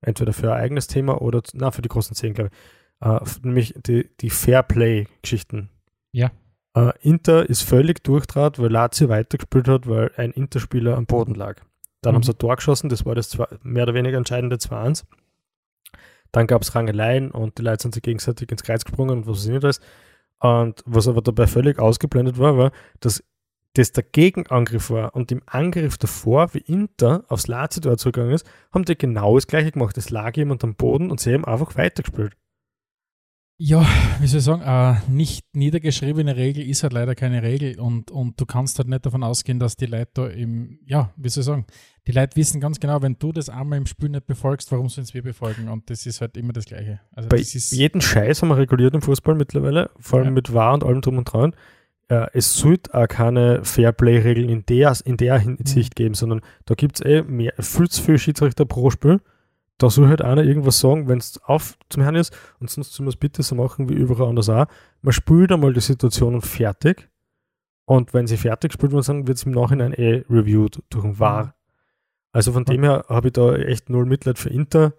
Speaker 2: entweder für ein eigenes Thema oder na, für die großen Zehn, glaube ich. Äh, nämlich die, die Fairplay-Geschichten.
Speaker 3: Ja.
Speaker 2: Äh, Inter ist völlig durchtrat, weil Lazio weitergespielt hat, weil ein Interspieler am Boden lag. Dann
Speaker 3: Mhm.
Speaker 2: haben sie ein Tor geschossen, das war das zwei, mehr oder weniger entscheidende 2-1. Dann gab es Rangeleien und die Leute sind sich gegenseitig ins Kreuz gesprungen und was ich nicht alles. Und was aber dabei völlig ausgeblendet war, war, dass das der Gegenangriff war und im Angriff davor, wie Inter aufs Lazio dort zugegangen ist, haben die genau das gleiche gemacht. Es lag jemand am Boden und sie haben einfach weitergespielt.
Speaker 3: Ja, wie soll ich sagen, äh, nicht niedergeschriebene Regel ist halt leider keine Regel und, und du kannst halt nicht davon ausgehen, dass die Leute da im, ja, wie soll ich sagen, die Leute wissen ganz genau, wenn du das einmal im Spiel nicht befolgst, warum sollen es wir befolgen und das ist halt immer das Gleiche. Also
Speaker 2: Bei
Speaker 3: das ist,
Speaker 2: jedem Scheiß haben wir reguliert im Fußball mittlerweile, vor allem
Speaker 3: Ja.
Speaker 2: mit Wahr und allem drum und dran. Äh, es sollte auch keine Fairplay-Regeln in der, in der Hinsicht geben, sondern da gibt es eh mehr, viel zu viele Schiedsrichter pro Spiel. Da soll halt einer irgendwas sagen, wenn es auf zum Herrn ist und sonst soll man es bitte so machen wie überall anders auch. Man spielt einmal die Situation und fertig. Und wenn sie fertig gespielt worden sind, wird es im Nachhinein eh reviewed durch den Wahr. Also von dem her habe ich da echt null Mitleid für Inter.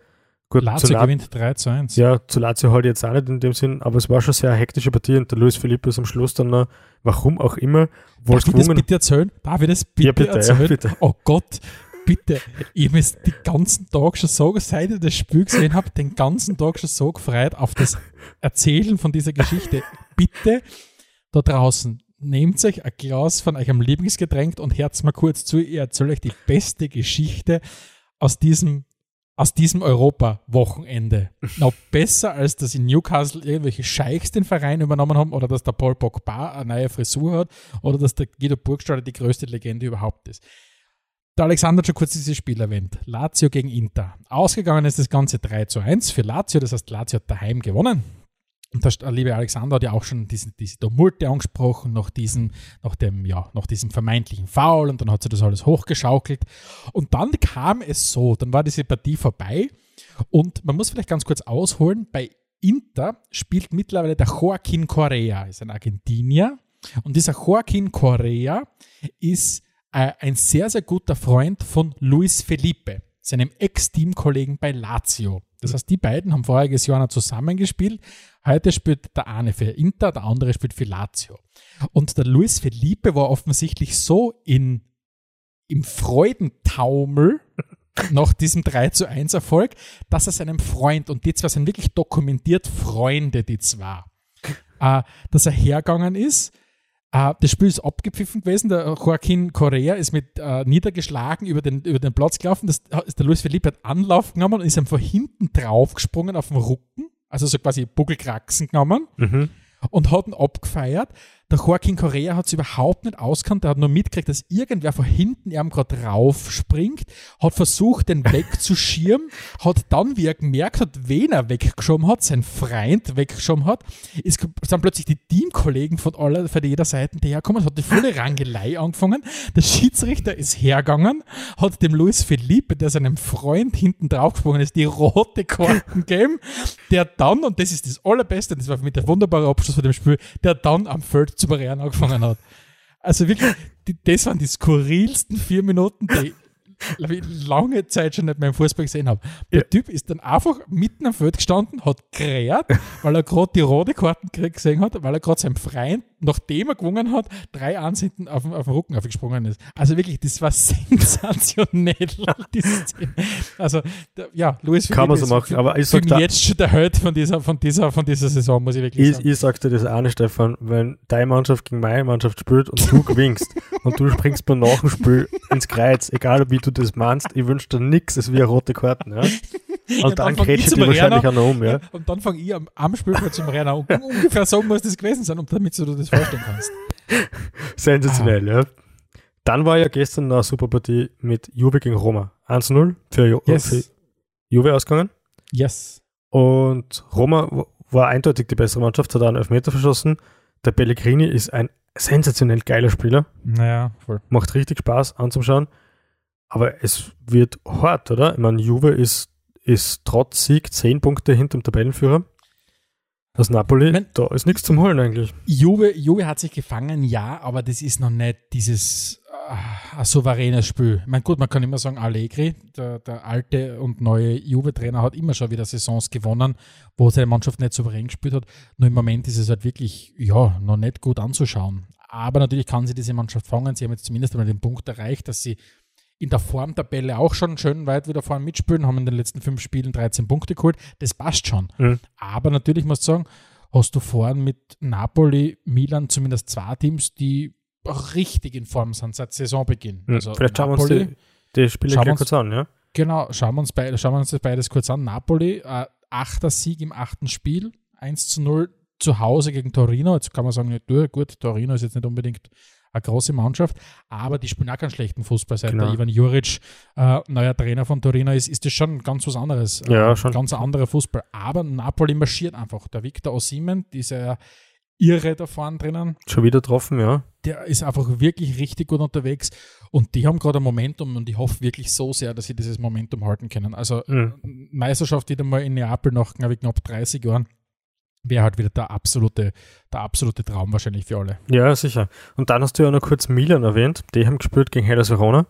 Speaker 2: Gut,
Speaker 3: Lazio
Speaker 2: zu La-
Speaker 3: gewinnt 3 zu 1.
Speaker 2: ja, zu Lazio halt jetzt auch nicht in dem Sinn, aber es war schon sehr hektische Partie und der Luis Felipe ist am Schluss dann noch, warum auch immer, wohl
Speaker 3: Darf ich das bitte erzählen? Darf ich das bitte,
Speaker 2: Ja, bitte, ja,
Speaker 3: erzählen?
Speaker 2: bitte.
Speaker 3: Oh Gott, bitte. Ich habe den ganzen Tag schon so, seit ich das Spiel gesehen habe, den ganzen Tag schon so gefreut auf das Erzählen von dieser Geschichte. Bitte da draußen, nehmt euch ein Glas von eurem Lieblingsgetränk und hört mal kurz zu. Ich erzähle euch die beste Geschichte aus diesem aus diesem Europa-Wochenende. Noch besser, als dass in Newcastle irgendwelche Scheichs den Verein übernommen haben oder dass der Paul Pogba eine neue Frisur hat oder dass der Guido Burgstaller die größte Legende überhaupt ist. Der Alexander hat schon kurz dieses Spiel erwähnt. Lazio gegen Inter. Ausgegangen ist das Ganze 3 zu 1 für Lazio, das heißt, Lazio hat daheim gewonnen. Und der liebe Alexander hat ja auch schon diese, diese Tumulte angesprochen, nach diesem, nach dem, ja, nach diesem vermeintlichen Foul und dann hat sie das alles hochgeschaukelt. Und dann kam es so, dann war diese Partie vorbei und man muss vielleicht ganz kurz ausholen, bei Inter spielt mittlerweile der Joaquin Correa, ist ein Argentinier. Und dieser Joaquin Correa ist äh, ein sehr, sehr guter Freund von Luis Felipe, seinem Ex-Teamkollegen bei Lazio. Das heißt, die beiden haben voriges Jahr noch zusammengespielt. Heute spielt der eine für Inter, der andere spielt für Lazio. Und der Luis Felipe war offensichtlich so in, im Freudentaumel [LAUGHS] nach diesem 3 zu 1 Erfolg, dass er seinem Freund, und die zwei sind wirklich dokumentiert Freunde, die zwei, äh, dass er hergegangen ist. Äh, das Spiel ist abgepfiffen gewesen. Der Joaquin Correa ist mit äh, niedergeschlagen über den, über den Platz gelaufen. Das, ist der Luis Felipe hat Anlauf genommen und ist ihm von hinten drauf gesprungen auf den Rücken, also so quasi Buckelkraxen genommen
Speaker 2: Mhm.
Speaker 3: und hat ihn abgefeiert. Der Joaquin Correa hat es überhaupt nicht auskannt. Der hat nur mitgekriegt, dass irgendwer von hinten ihm gerade rauf springt, hat versucht, den wegzuschirmen, [LAUGHS] hat dann, wie er gemerkt hat, wen er weggeschoben hat, sein Freund weggeschoben hat, ist, sind plötzlich die Teamkollegen von, aller, von jeder Seite, die herkommen, hat die volle Rangelei angefangen. Der Schiedsrichter ist hergegangen, hat dem Luis Felipe, der seinem Freund hinten draufgesprungen ist, die rote Karten gegeben, der dann, und das ist das Allerbeste, das war für mich der wunderbare Abschluss von dem Spiel, der dann am Feld zu barieren angefangen hat. Also wirklich, die, das waren die skurrilsten vier Minuten, die ich lange Zeit schon nicht mehr im Fußball gesehen habe. Der ja. Typ ist dann einfach mitten am Feld gestanden, hat gerät, weil er gerade die rote Karten gesehen hat, weil er gerade seinem Freund, nachdem er gewonnen hat, drei Ansichten auf, auf den Rücken aufgesprungen ist. Also wirklich, das war [LAUGHS] sensationell, Also, ja, Luis
Speaker 2: Kann man so machen, aber ich
Speaker 3: sag da, jetzt schon der Held von dieser, von dieser, von dieser Saison, muss ich wirklich
Speaker 2: ich,
Speaker 3: sagen.
Speaker 2: Ich sag dir das auch nicht, Stefan, wenn deine Mannschaft gegen meine Mannschaft spielt und du gewinnst [LAUGHS] und du springst mir nach dem Spiel ins Kreuz, egal wie du das meinst, ich wünsche dir nichts, es wie eine rote Karte, ja. [LAUGHS] Und, und dann, dann grätscht die wahrscheinlich auch noch um, ja.
Speaker 3: Und dann fange ich am, am Spielfeld zum Rennen an. [LAUGHS] Ungefähr so muss das gewesen sein, damit du dir das vorstellen kannst.
Speaker 2: Sensationell, ah. ja. Dann war ja gestern eine super Partie mit Juve gegen Roma. 1-0 für, Ju yes. für Juve ausgegangen.
Speaker 3: Yes.
Speaker 2: Und Roma war eindeutig die bessere Mannschaft, hat einen Elfmeter verschossen. Der Pellegrini ist ein sensationell geiler Spieler.
Speaker 3: Naja, voll.
Speaker 2: Macht richtig Spaß anzuschauen. Aber es wird hart, oder? Ich meine, Juve ist, ist trotz Sieg 10 Punkte hinter dem Tabellenführer. Das Napoli, mein, da ist nichts zum Holen eigentlich.
Speaker 3: Juve, Juve hat sich gefangen, ja, aber das ist noch nicht dieses äh, ein souveränes Spiel. Ich meine, gut, man kann immer sagen, Allegri, der, der alte und neue Juve-Trainer, hat immer schon wieder Saisons gewonnen, wo seine Mannschaft nicht souverän gespielt hat. Nur im Moment ist es halt wirklich, ja, noch nicht gut anzuschauen. Aber natürlich kann sie diese Mannschaft fangen. Sie haben jetzt zumindest einmal den Punkt erreicht, dass sie in der Formtabelle auch schon schön weit wieder vorne mitspielen, haben in den letzten fünf Spielen 13 Punkte geholt. Das passt schon. Mhm. Aber natürlich muss ich sagen, hast du vorne mit Napoli, Milan zumindest zwei Teams, die richtig in Form sind seit Saisonbeginn.
Speaker 2: Mhm. Also Vielleicht schauen Napoli, wir uns die, die Spiele gleich kurz an, ja?
Speaker 3: Genau, schauen wir uns, beide, schauen wir uns das beides kurz an. Napoli, äh, achter Sieg im achten Spiel, 1 zu 0 zu Hause gegen Torino. Jetzt kann man sagen, ja, gut, Torino ist jetzt nicht unbedingt eine große Mannschaft, aber die spielen auch keinen schlechten Fußball. Seit genau. der Ivan Juric äh, neuer Trainer von Torino ist, ist das schon ganz was anderes.
Speaker 2: Ja, schon.
Speaker 3: Ganz anderer Fußball. Aber Napoli marschiert einfach. Der Victor Osimen, dieser Irre da vorne drinnen.
Speaker 2: Schon wieder getroffen, ja.
Speaker 3: Der ist einfach wirklich richtig gut unterwegs und die haben gerade ein Momentum und ich hoffe wirklich so sehr, dass sie dieses Momentum halten können. Also mhm. Meisterschaft wieder mal in Neapel nach knapp 30 Jahren wäre halt wieder der absolute, der absolute Traum wahrscheinlich für alle.
Speaker 2: Ja, sicher. Und dann hast du ja noch kurz Milan erwähnt. Die haben gespielt gegen Hellas Verona.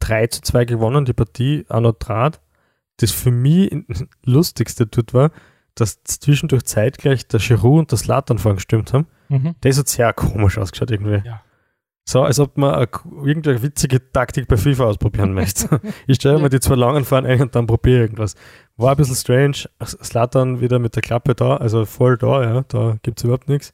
Speaker 2: 3 zu 2 gewonnen, die Partie auch noch Draht. Das für mich [LAUGHS] lustigste dort war, dass zwischendurch zeitgleich der Giroud und das Latan vorgestimmt haben. Mhm. Das hat sehr komisch ausgeschaut irgendwie. Ja. So, als ob man eine, irgendeine witzige Taktik bei FIFA ausprobieren [LAUGHS] möchte. ich stelle mir die zwei langen Fahren ein und dann probiere irgendwas. War ein bisschen strange. Slatan wieder mit der Klappe da, also voll da, ja, da gibt es überhaupt nichts.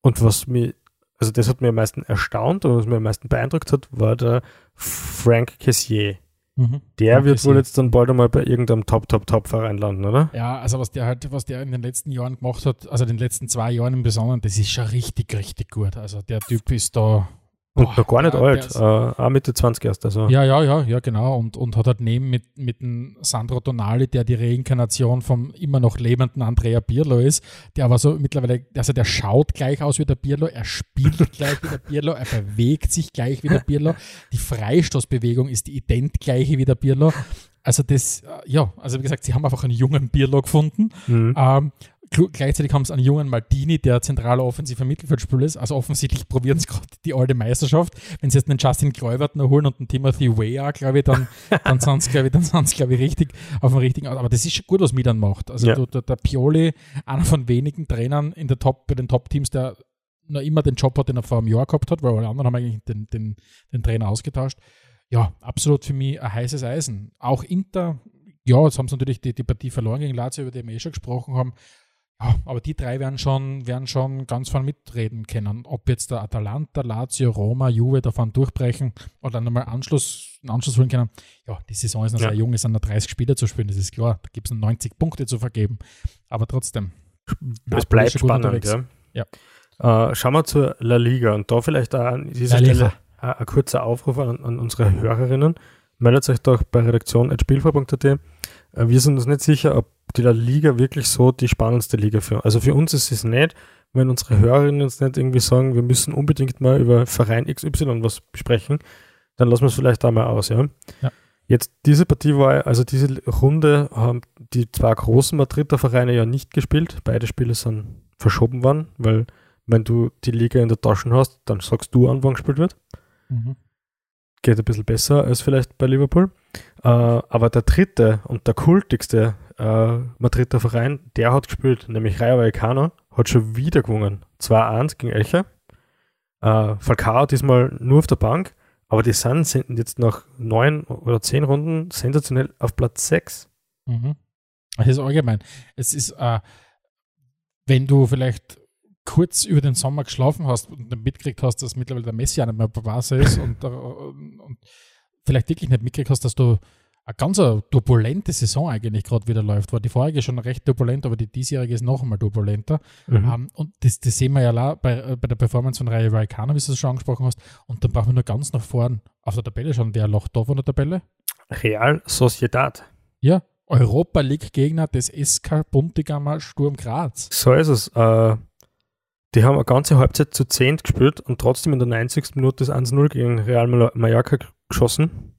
Speaker 2: Und was mich, also das hat mir am meisten erstaunt und was mir am meisten beeindruckt hat, war der Frank Cassier. Mhm. Der Frank wird Cassier. wohl jetzt dann bald einmal bei irgendeinem Top, Top, Top-Verein landen, oder?
Speaker 3: Ja, also was der halt, was der in den letzten Jahren gemacht hat, also in den letzten zwei Jahren im Besonderen, das ist schon richtig, richtig gut. Also der Typ ist da
Speaker 2: und Boah, noch gar nicht ja, alt, äh, auch Mitte 20 erst. Also.
Speaker 3: Ja, ja, ja, ja, genau. Und, und hat halt neben mit, mit dem Sandro Tonali, der die Reinkarnation vom immer noch lebenden Andrea Pirlo ist, der aber so mittlerweile, also der schaut gleich aus wie der Pirlo, er spielt [LAUGHS] gleich wie der Pirlo, er bewegt sich gleich wie der Pirlo. Die Freistoßbewegung ist die ident gleiche wie der Pirlo. Also das, äh, ja, also wie gesagt, sie haben einfach einen jungen Pirlo gefunden. Mhm. Ähm, gleichzeitig haben sie einen jungen Maldini, der zentraler offensiver Mittelfeldspieler ist. Also offensichtlich probieren sie gerade die alte Meisterschaft. Wenn sie jetzt einen Justin Kluivert noch holen und einen Timothy Weah, glaube ich, dann, [LAUGHS] dann sind sie, glaube ich, dann sind sie, glaube ich, richtig auf dem richtigen. Aber das ist schon gut, was Milan macht. Also ja. der, der Pioli, einer von wenigen Trainern in der Top, bei den Top-Teams, der noch immer den Job hat, den er vor einem Jahr gehabt hat, weil alle anderen haben eigentlich den, den, den Trainer ausgetauscht. Ja, absolut für mich ein heißes Eisen. Auch Inter, ja, jetzt haben sie natürlich die, die Partie verloren gegen Lazio, über die wir eh schon gesprochen haben. Ja, aber die drei werden schon, werden schon ganz vorne mitreden können. Ob jetzt der Atalanta, Lazio, Roma, Juve davon durchbrechen oder nochmal Anschluss, einen Anschluss holen können. Ja, die Saison ist noch ja. sehr jung, es sind noch 30 Spiele zu spielen, das ist klar. Da gibt es noch 90 Punkte zu vergeben. Aber trotzdem.
Speaker 2: Es bleibt spannend, ja. ja. Äh, schauen wir zur La Liga und da vielleicht auch an dieser. Stelle ein, ein kurzer Aufruf an, an unsere Hörerinnen. Meldet euch doch bei redaktion.spielfrei.at. Äh, wir sind uns nicht sicher, ob die La Liga wirklich so die spannendste Liga für Also für uns ist es nicht, wenn unsere Hörerinnen jetzt nicht irgendwie sagen, wir müssen unbedingt mal über Verein XY was besprechen, dann lassen wir es vielleicht da mal aus, ja.
Speaker 3: Ja.
Speaker 2: Jetzt diese Partie war, also diese Runde haben die zwei großen Madrider Vereine ja nicht gespielt. Beide Spiele sind verschoben worden, weil wenn du die Liga in der Tasche hast, dann sagst du an, wann gespielt wird.
Speaker 3: Mhm.
Speaker 2: Geht ein bisschen besser als vielleicht bei Liverpool. Äh, aber der dritte und der kultigste äh, Madrider Verein, der hat gespielt, nämlich Rayo Vallecano, hat schon wieder gewonnen. 2-1 gegen Elche. Äh, Falcao diesmal nur auf der Bank, aber die sind, sind jetzt nach neun oder zehn Runden sensationell auf Platz 6.
Speaker 3: Mhm. Das ist allgemein. Es ist, äh, wenn du vielleicht kurz über den Sommer geschlafen hast und dann mitgekriegt hast, dass mittlerweile der Messi auch nicht mehr Barca ist und, äh, und vielleicht wirklich nicht mitgekriegt hast, dass du eine ganz turbulente Saison eigentlich gerade wieder läuft. War die vorherige schon recht turbulent, aber die diesjährige ist noch einmal turbulenter.
Speaker 2: Mhm.
Speaker 3: Ähm, und das, das sehen wir ja la- bei, äh, bei der Performance von Rayo Vallecano, wie du es schon angesprochen hast. Und dann brauchen wir nur ganz nach vorn auf der Tabelle schauen. Wer lacht da von der Tabelle?
Speaker 2: Real Sociedad.
Speaker 3: Ja, Europa League-Gegner des SK Buntigammer Sturm Graz.
Speaker 2: So ist es. Äh, die haben eine ganze Halbzeit zu 10 gespielt und trotzdem in der 90. Minute das 1-0 gegen Real Mal- Mallorca geschossen.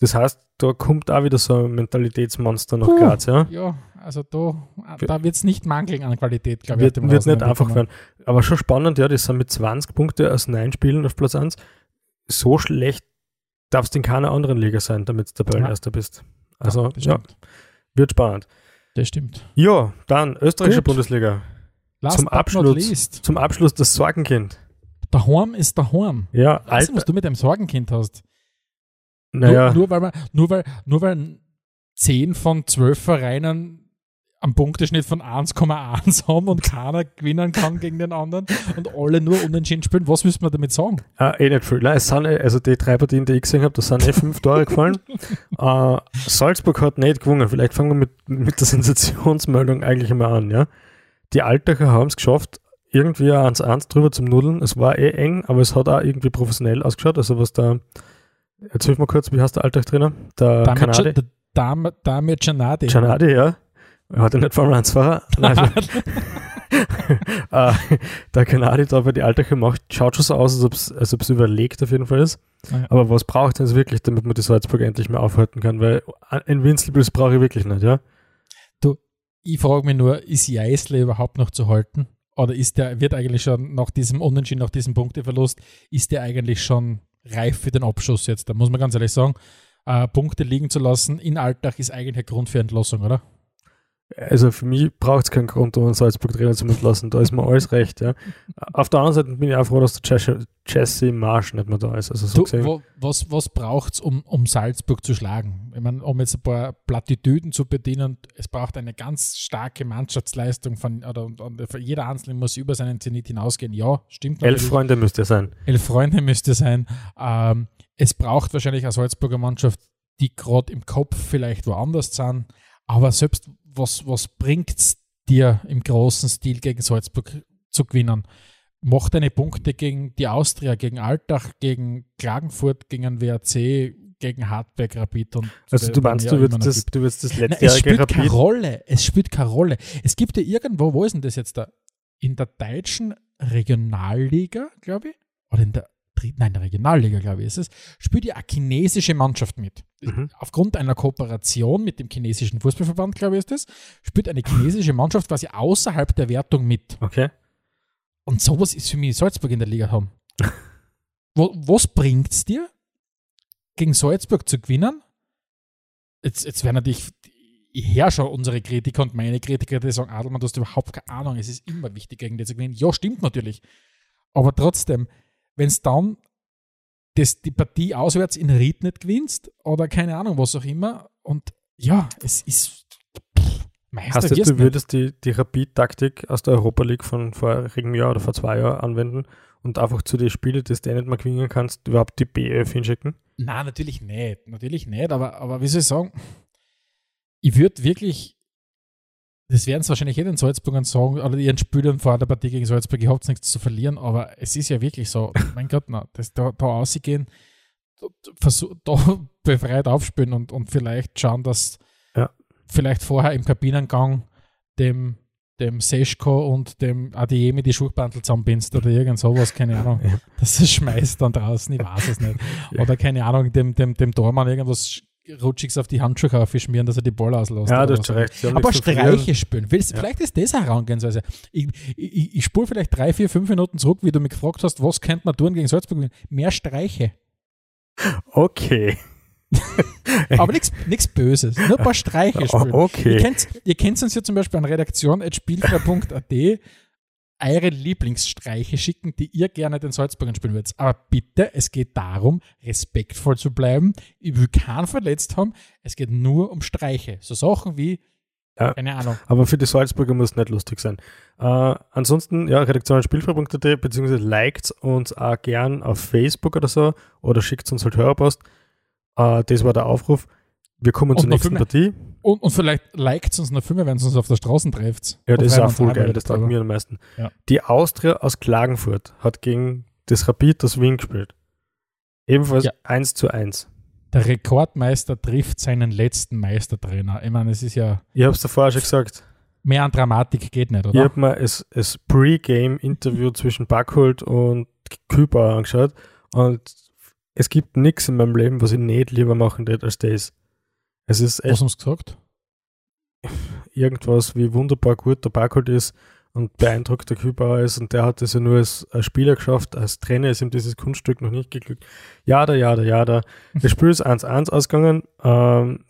Speaker 2: Das heißt, da kommt auch wieder so ein Mentalitätsmonster nach
Speaker 3: Puh.
Speaker 2: Graz, ja.
Speaker 3: Ja, also da, da wird es nicht mangeln an Qualität, glaube ich.
Speaker 2: Wird,
Speaker 3: dem
Speaker 2: wird nicht einfach
Speaker 3: kommen.
Speaker 2: werden. Aber schon spannend, ja, die sind mit 20 Punkte aus 9 Spielen auf Platz 1. So schlecht darfst du in keiner anderen Liga sein, damit du Tabellenerster bist. Also, ja,
Speaker 3: stimmt.
Speaker 2: wird spannend.
Speaker 3: Das stimmt.
Speaker 2: Ja, dann österreichische
Speaker 3: Gut.
Speaker 2: Bundesliga.
Speaker 3: Last
Speaker 2: Zum Abschluss. Zum Abschluss das Sorgenkind.
Speaker 3: Daheim ist daheim.
Speaker 2: Ja,
Speaker 3: Weißt du, was du mit einem Sorgenkind hast?
Speaker 2: Naja,
Speaker 3: Nur, nur, weil man, nur, weil, nur weil 10 von 12 Vereinen am Punkteschnitt von 1,1 haben und keiner gewinnen kann gegen den anderen und alle nur unentschieden spielen, was müssen wir damit sagen?
Speaker 2: Ah, eh nicht viel. Nein, es sind, also die drei Partien, die ich gesehen habe, da sind eh fünf Tore gefallen. [LAUGHS] äh, Salzburg hat nicht gewonnen. Vielleicht fangen wir mit, mit der Sensationsmeldung eigentlich einmal an. Ja? Die Altacher haben es geschafft, irgendwie ein 1-1 drüber zum Nudeln. Es war eh eng, aber es hat auch irgendwie professionell ausgeschaut. Also was da, jetzt hilf mal kurz, wie heißt der Altach-Trainer? Der
Speaker 3: Damit
Speaker 2: Kanadi?
Speaker 3: der Dame, Dame Gianardi.
Speaker 2: Gianardi, ja. Er hat ja nicht Formel 1-Fahrer. [LAUGHS] Nein, also, [LAUGHS] äh, der Kanadi da bei die Altacher macht, schaut schon so aus, als ob es als ob's überlegt auf jeden Fall ist.
Speaker 3: Ja.
Speaker 2: Aber was braucht es wirklich, damit man die Salzburg endlich mal aufhalten kann? Weil ein Invincibles brauche ich wirklich nicht, ja?
Speaker 3: Ich frage mich nur, ist Jeißle überhaupt noch zu halten? Oder ist der, wird eigentlich schon nach diesem Unentschieden, nach diesem Punkteverlust, ist der eigentlich schon reif für den Abschuss jetzt? Da muss man ganz ehrlich sagen, äh, Punkte liegen zu lassen in Alltag ist eigentlich ein Grund für Entlassung, oder?
Speaker 2: Also für mich braucht es keinen Grund, um einen Salzburg-Trainer zu entlassen. Da ist mir alles recht, ja. Auf der anderen Seite bin ich auch froh, dass der Jesse, Marsch nicht mehr da ist. Also so
Speaker 3: Du, wo, was was braucht es, um, um Salzburg zu schlagen? Ich meine, um jetzt ein paar Plattitüden zu bedienen, es braucht eine ganz starke Mannschaftsleistung von, oder und jeder Einzelne muss über seinen Zenit hinausgehen. Ja, stimmt
Speaker 2: elf. Freunde müsste er sein.
Speaker 3: elf Freunde müsste sein. Ähm, es braucht wahrscheinlich eine Salzburger Mannschaft, die gerade im Kopf vielleicht woanders sind. Aber selbst was, was bringt es dir im großen Stil gegen Salzburg zu gewinnen? Mach deine Punkte gegen die Austria, gegen Altach, gegen Klagenfurt, gegen den WRC, gegen Hartberg Rapid. Und
Speaker 2: Also du meinst, du würdest das, du würdest das
Speaker 3: es
Speaker 2: letztjährige
Speaker 3: spielt keine
Speaker 2: Rapid...
Speaker 3: Rolle. Es spielt keine Rolle. Es gibt ja irgendwo, wo ist denn das jetzt da? In der deutschen Regionalliga, glaube ich, oder in der dritten, nein, in der Regionalliga, glaube ich, ist es, spielt ja eine chinesische Mannschaft mit.
Speaker 2: Mhm.
Speaker 3: Aufgrund einer Kooperation mit dem chinesischen Fußballverband, glaube ich, ist das, spielt eine chinesische Mannschaft quasi außerhalb der Wertung mit.
Speaker 2: Okay.
Speaker 3: Und sowas ist für mich Salzburg in der Liga haben. [LAUGHS] Wo, was bringt es dir, gegen Salzburg zu gewinnen? Jetzt, jetzt werden natürlich, ich höre schon unsere Kritiker und meine Kritiker, die sagen, Adelmann, du hast überhaupt keine Ahnung, es ist immer wichtig, gegen die zu gewinnen. Ja, stimmt natürlich. Aber trotzdem, wenn es dann das, die Partie auswärts in Ried nicht gewinnst oder keine Ahnung, was auch immer, und ja, es ist pff, Meister
Speaker 2: Heißt du
Speaker 3: nicht.
Speaker 2: würdest die, die Rapid-Taktik aus der Europa League von vorigem Jahr oder vor zwei Jahren anwenden und einfach zu den Spielen, die du nicht mehr gewinnen kannst, überhaupt die BF hinschicken?
Speaker 3: Nein, natürlich nicht. Natürlich nicht, aber, aber wie soll ich sagen, ich würde wirklich das werden es wahrscheinlich jeden Salzburgern sagen, oder ihren Spielern vor der Partie gegen Salzburg, ihr habt nichts zu verlieren, aber es ist ja wirklich so, [LAUGHS] mein Gott, na, das, da, da rausgehen, versuch, [LAUGHS] da befreit aufspielen und, und vielleicht schauen, dass
Speaker 2: Ja.
Speaker 3: vielleicht vorher im Kabinengang dem, dem Seschko und dem Adiemi die Schuhbandel zusammenbindst oder irgend sowas, keine Ahnung,
Speaker 2: Ja.
Speaker 3: dass es schmeißt dann draußen, ich weiß es nicht. [LAUGHS] Oder keine Ahnung, dem, dem, dem Tormann irgendwas Rutschiges auf die Handschuhe aufschmieren, dass er die Ball auslässt.
Speaker 2: Ja, das ist recht. Sie haben
Speaker 3: Aber. Streiche spielen. Willst,
Speaker 2: Ja.
Speaker 3: Vielleicht ist das Herangehensweise. Ich, ich, ich spule vielleicht drei, vier, fünf Minuten zurück, wie du mich gefragt hast, was könnte man tun gegen Salzburg? Mehr Streiche.
Speaker 2: Okay. [LAUGHS]
Speaker 3: Aber nichts Böses. Nur ein paar Streiche [LAUGHS] spielen.
Speaker 2: Okay.
Speaker 3: Ihr kennt, ihr kennt uns ja zum Beispiel an redaktion.spielfrei.at eure Lieblingsstreiche schicken, die ihr gerne den Salzburgern spielen würdet. Aber bitte, es geht darum, respektvoll zu bleiben. Ich will keinen verletzt haben. Es geht nur um Streiche. So Sachen wie,
Speaker 2: Ja.
Speaker 3: keine Ahnung,
Speaker 2: Aber für die Salzburger muss es nicht lustig sein. Äh, ansonsten, ja, redaktion.spielfrei.at, beziehungsweise liked uns auch gern auf Facebook oder so oder schickt uns halt Hörerpost. Äh, das war der Aufruf. Wir kommen
Speaker 3: Und
Speaker 2: zur nächsten Partie.
Speaker 3: Und, und vielleicht liked es uns noch viel mehr, wenn es uns auf der Straße trefft.
Speaker 2: Ja, das ist auch voll geil. Das taugt mir am meisten.
Speaker 3: Ja.
Speaker 2: Die Austria aus Klagenfurt hat gegen das Rapid das Wien gespielt. Ebenfalls
Speaker 3: Ja.
Speaker 2: 1 zu 1.
Speaker 3: Der Rekordmeister trifft seinen letzten Meistertrainer. Ich meine, es ist ja
Speaker 2: Ich habe es davor schon gesagt.
Speaker 3: mehr an Dramatik geht nicht,
Speaker 2: Ich
Speaker 3: oder?
Speaker 2: habe mir das, das Pre-Game-Interview [LAUGHS] zwischen Backholt und Kübauer angeschaut und es gibt nichts in meinem Leben, was ich nicht lieber machen würde als das. Es ist
Speaker 3: Was
Speaker 2: echt
Speaker 3: haben sie gesagt?
Speaker 2: irgendwas, wie wunderbar gut der Backholt ist und beeindruckt der Kübauer ist und der hat es ja nur als, als Spieler geschafft, als Trainer ist ihm dieses Kunststück noch nicht geglückt. Ja, da, ja, da, ja, da. Das Spiel ist 1-1 ausgegangen. Ähm,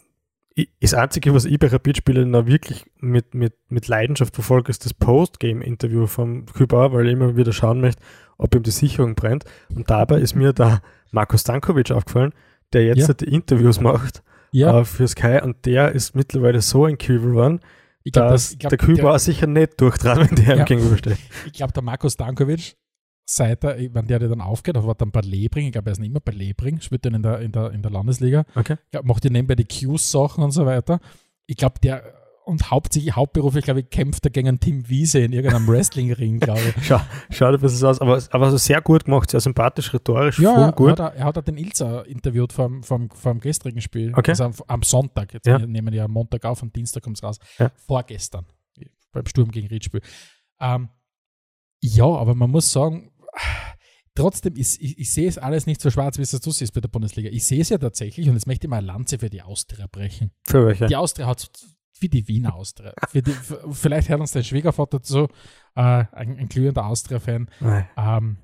Speaker 2: das Einzige, was ich bei Rapid-Spielern noch wirklich mit, mit, mit Leidenschaft verfolge, ist das Post-Game-Interview vom Kübauer, weil ich immer wieder schauen möchte, ob ihm die Sicherung brennt. Und dabei ist mir da Marko Stankovic aufgefallen, der jetzt
Speaker 3: Ja.
Speaker 2: die Interviews macht
Speaker 3: Ja,
Speaker 2: äh, für Sky und der ist mittlerweile so ein Kübel geworden,
Speaker 3: ich glaube,
Speaker 2: dass
Speaker 3: ich glaub,
Speaker 2: der Kübauer sicher nicht durchtrat, wenn der
Speaker 3: Ja.
Speaker 2: ihm gegenübersteht.
Speaker 3: ich glaub, der Markus Dankovic, seit er, wenn der dann aufgeht, aber war dann bei Lebring, ich glaube, er ist nicht mehr bei Lebring, spielt dann in der, in der, in der Landesliga,
Speaker 2: Okay.
Speaker 3: glaub, macht ja nebenbei die Qs-Sachen und so weiter. Ich glaube, der und hauptsächlich, hauptberuflich, glaube ich, kämpft er gegen Tim Wiese in irgendeinem Wrestling-Ring, glaube ich. [LAUGHS]
Speaker 2: Schau, schau dir das aus. Aber, aber so sehr gut gemacht, sehr sympathisch, rhetorisch,
Speaker 3: Ja,
Speaker 2: voll gut.
Speaker 3: hat, er, hat auch den Ilza interviewt vom, vom, vom gestrigen Spiel.
Speaker 2: Okay.
Speaker 3: Also am, am Sonntag. Jetzt
Speaker 2: Ja.
Speaker 3: wir nehmen ja am Montag auf, am Dienstag kommt es raus.
Speaker 2: Ja.
Speaker 3: Vorgestern. Beim Sturm gegen Riedspiel. Ähm, ja, aber man muss sagen, trotzdem, ist, ich, ich sehe es alles nicht so schwarz, wie es du siehst bei der Bundesliga. Ich sehe es ja tatsächlich und jetzt möchte ich mal eine Lanze für die Austria brechen.
Speaker 2: Für welche?
Speaker 3: Die Austria hat wie die Wiener Austria. Für die, für, vielleicht hört uns dein Schwiegervater zu, äh, ein, ein glühender Austria-Fan. Ähm,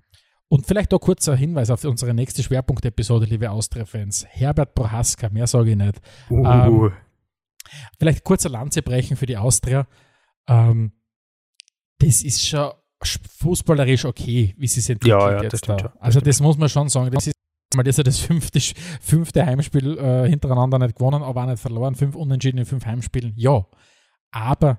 Speaker 3: und vielleicht auch kurzer Hinweis auf unsere nächste Schwerpunktepisode, liebe Austria-Fans. Herbert Prohaska, mehr sage ich nicht.
Speaker 2: Uh,
Speaker 3: Ähm, Vielleicht kurzer Lanze brechen für die Austria. Ähm, das ist schon sch- fußballerisch okay, wie sie sind.
Speaker 2: Ja, ja, das stimmt schon. Das
Speaker 3: Also
Speaker 2: stimmt
Speaker 3: das muss man schon sagen. Das ist mal das, ist ja das fünfte, fünfte Heimspiel äh, hintereinander nicht gewonnen, aber auch nicht verloren. Fünf Unentschieden in fünf Heimspielen. Ja, aber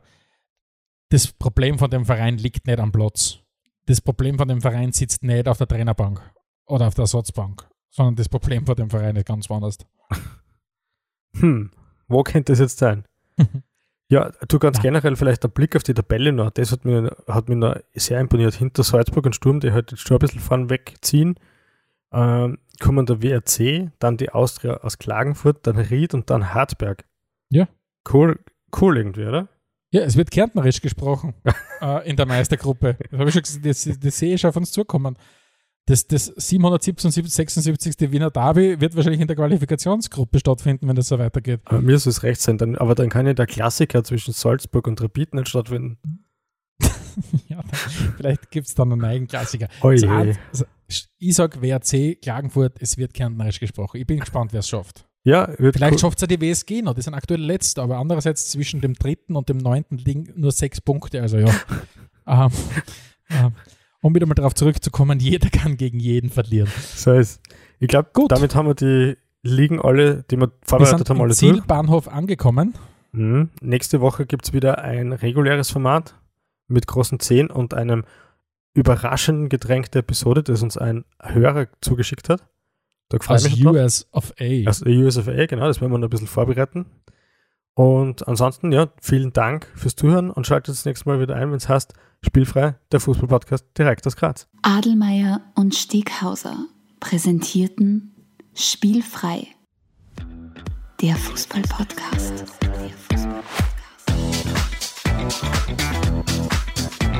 Speaker 3: das Problem von dem Verein liegt nicht am Platz. Das Problem von dem Verein sitzt nicht auf der Trainerbank oder auf der Ersatzbank, sondern das Problem von dem Verein ist ganz woanders. [LAUGHS]
Speaker 2: hm, wo könnte das jetzt sein? [LAUGHS] Ja, du ganz
Speaker 3: Nein.
Speaker 2: generell vielleicht der Blick auf die Tabelle noch. Das hat mir, hat mich noch sehr imponiert. Hinter Salzburg und Sturm, die halt jetzt schon ein bisschen vorn wegziehen, ähm, kommen der WRC, dann die Austria aus Klagenfurt, dann Ried und dann Hartberg.
Speaker 3: Ja.
Speaker 2: Cool, cool irgendwie, oder?
Speaker 3: Ja, es wird kärntnerisch gesprochen [LAUGHS] äh, in der Meistergruppe. Das, hab ich schon gesagt, das, das sehe ich schon auf uns zukommen. Das, das 777, 76. Wiener Derby wird wahrscheinlich in der Qualifikationsgruppe stattfinden, wenn das so weitergeht.
Speaker 2: Aber mir soll es recht sein, dann, aber dann kann ja der Klassiker zwischen Salzburg und Rapid nicht stattfinden. [LAUGHS]
Speaker 3: ja, vielleicht gibt es dann einen eigenen Klassiker.
Speaker 2: Oje.
Speaker 3: Also, ich sage WRC, Klagenfurt, es wird kärntnerisch gesprochen. Ich bin gespannt, wer es schafft.
Speaker 2: Ja,
Speaker 3: Vielleicht
Speaker 2: cool.
Speaker 3: schafft es ja die WSG noch, die sind aktuell letzter, aber andererseits zwischen dem dritten und dem neunten liegen nur sechs Punkte, also ja. [LAUGHS] ähm, ähm, um wieder mal darauf zurückzukommen, [LAUGHS] jeder kann gegen jeden verlieren.
Speaker 2: So ist. Ich glaube,
Speaker 3: Gut.
Speaker 2: damit haben wir die Ligen alle, die wir
Speaker 3: Wir
Speaker 2: vorbereitet
Speaker 3: sind
Speaker 2: haben, alle durch.
Speaker 3: Zielbahnhof angekommen.
Speaker 2: Mhm. Nächste Woche gibt es wieder ein reguläres Format mit großen Zehen und einem überraschenden Getränk der Episode, das uns ein Hörer zugeschickt hat. Da
Speaker 3: aus
Speaker 2: mich
Speaker 3: US drauf. of A.
Speaker 2: Aus US of A, genau, das werden wir noch ein bisschen vorbereiten. Und ansonsten, ja, vielen Dank fürs Zuhören und schaltet das nächste Mal wieder ein, wenn es heißt, spielfrei, der Fußballpodcast direkt aus Graz.
Speaker 1: Adelmeier und Steghauser präsentierten Spielfrei, der Fußballpodcast. Der Fußball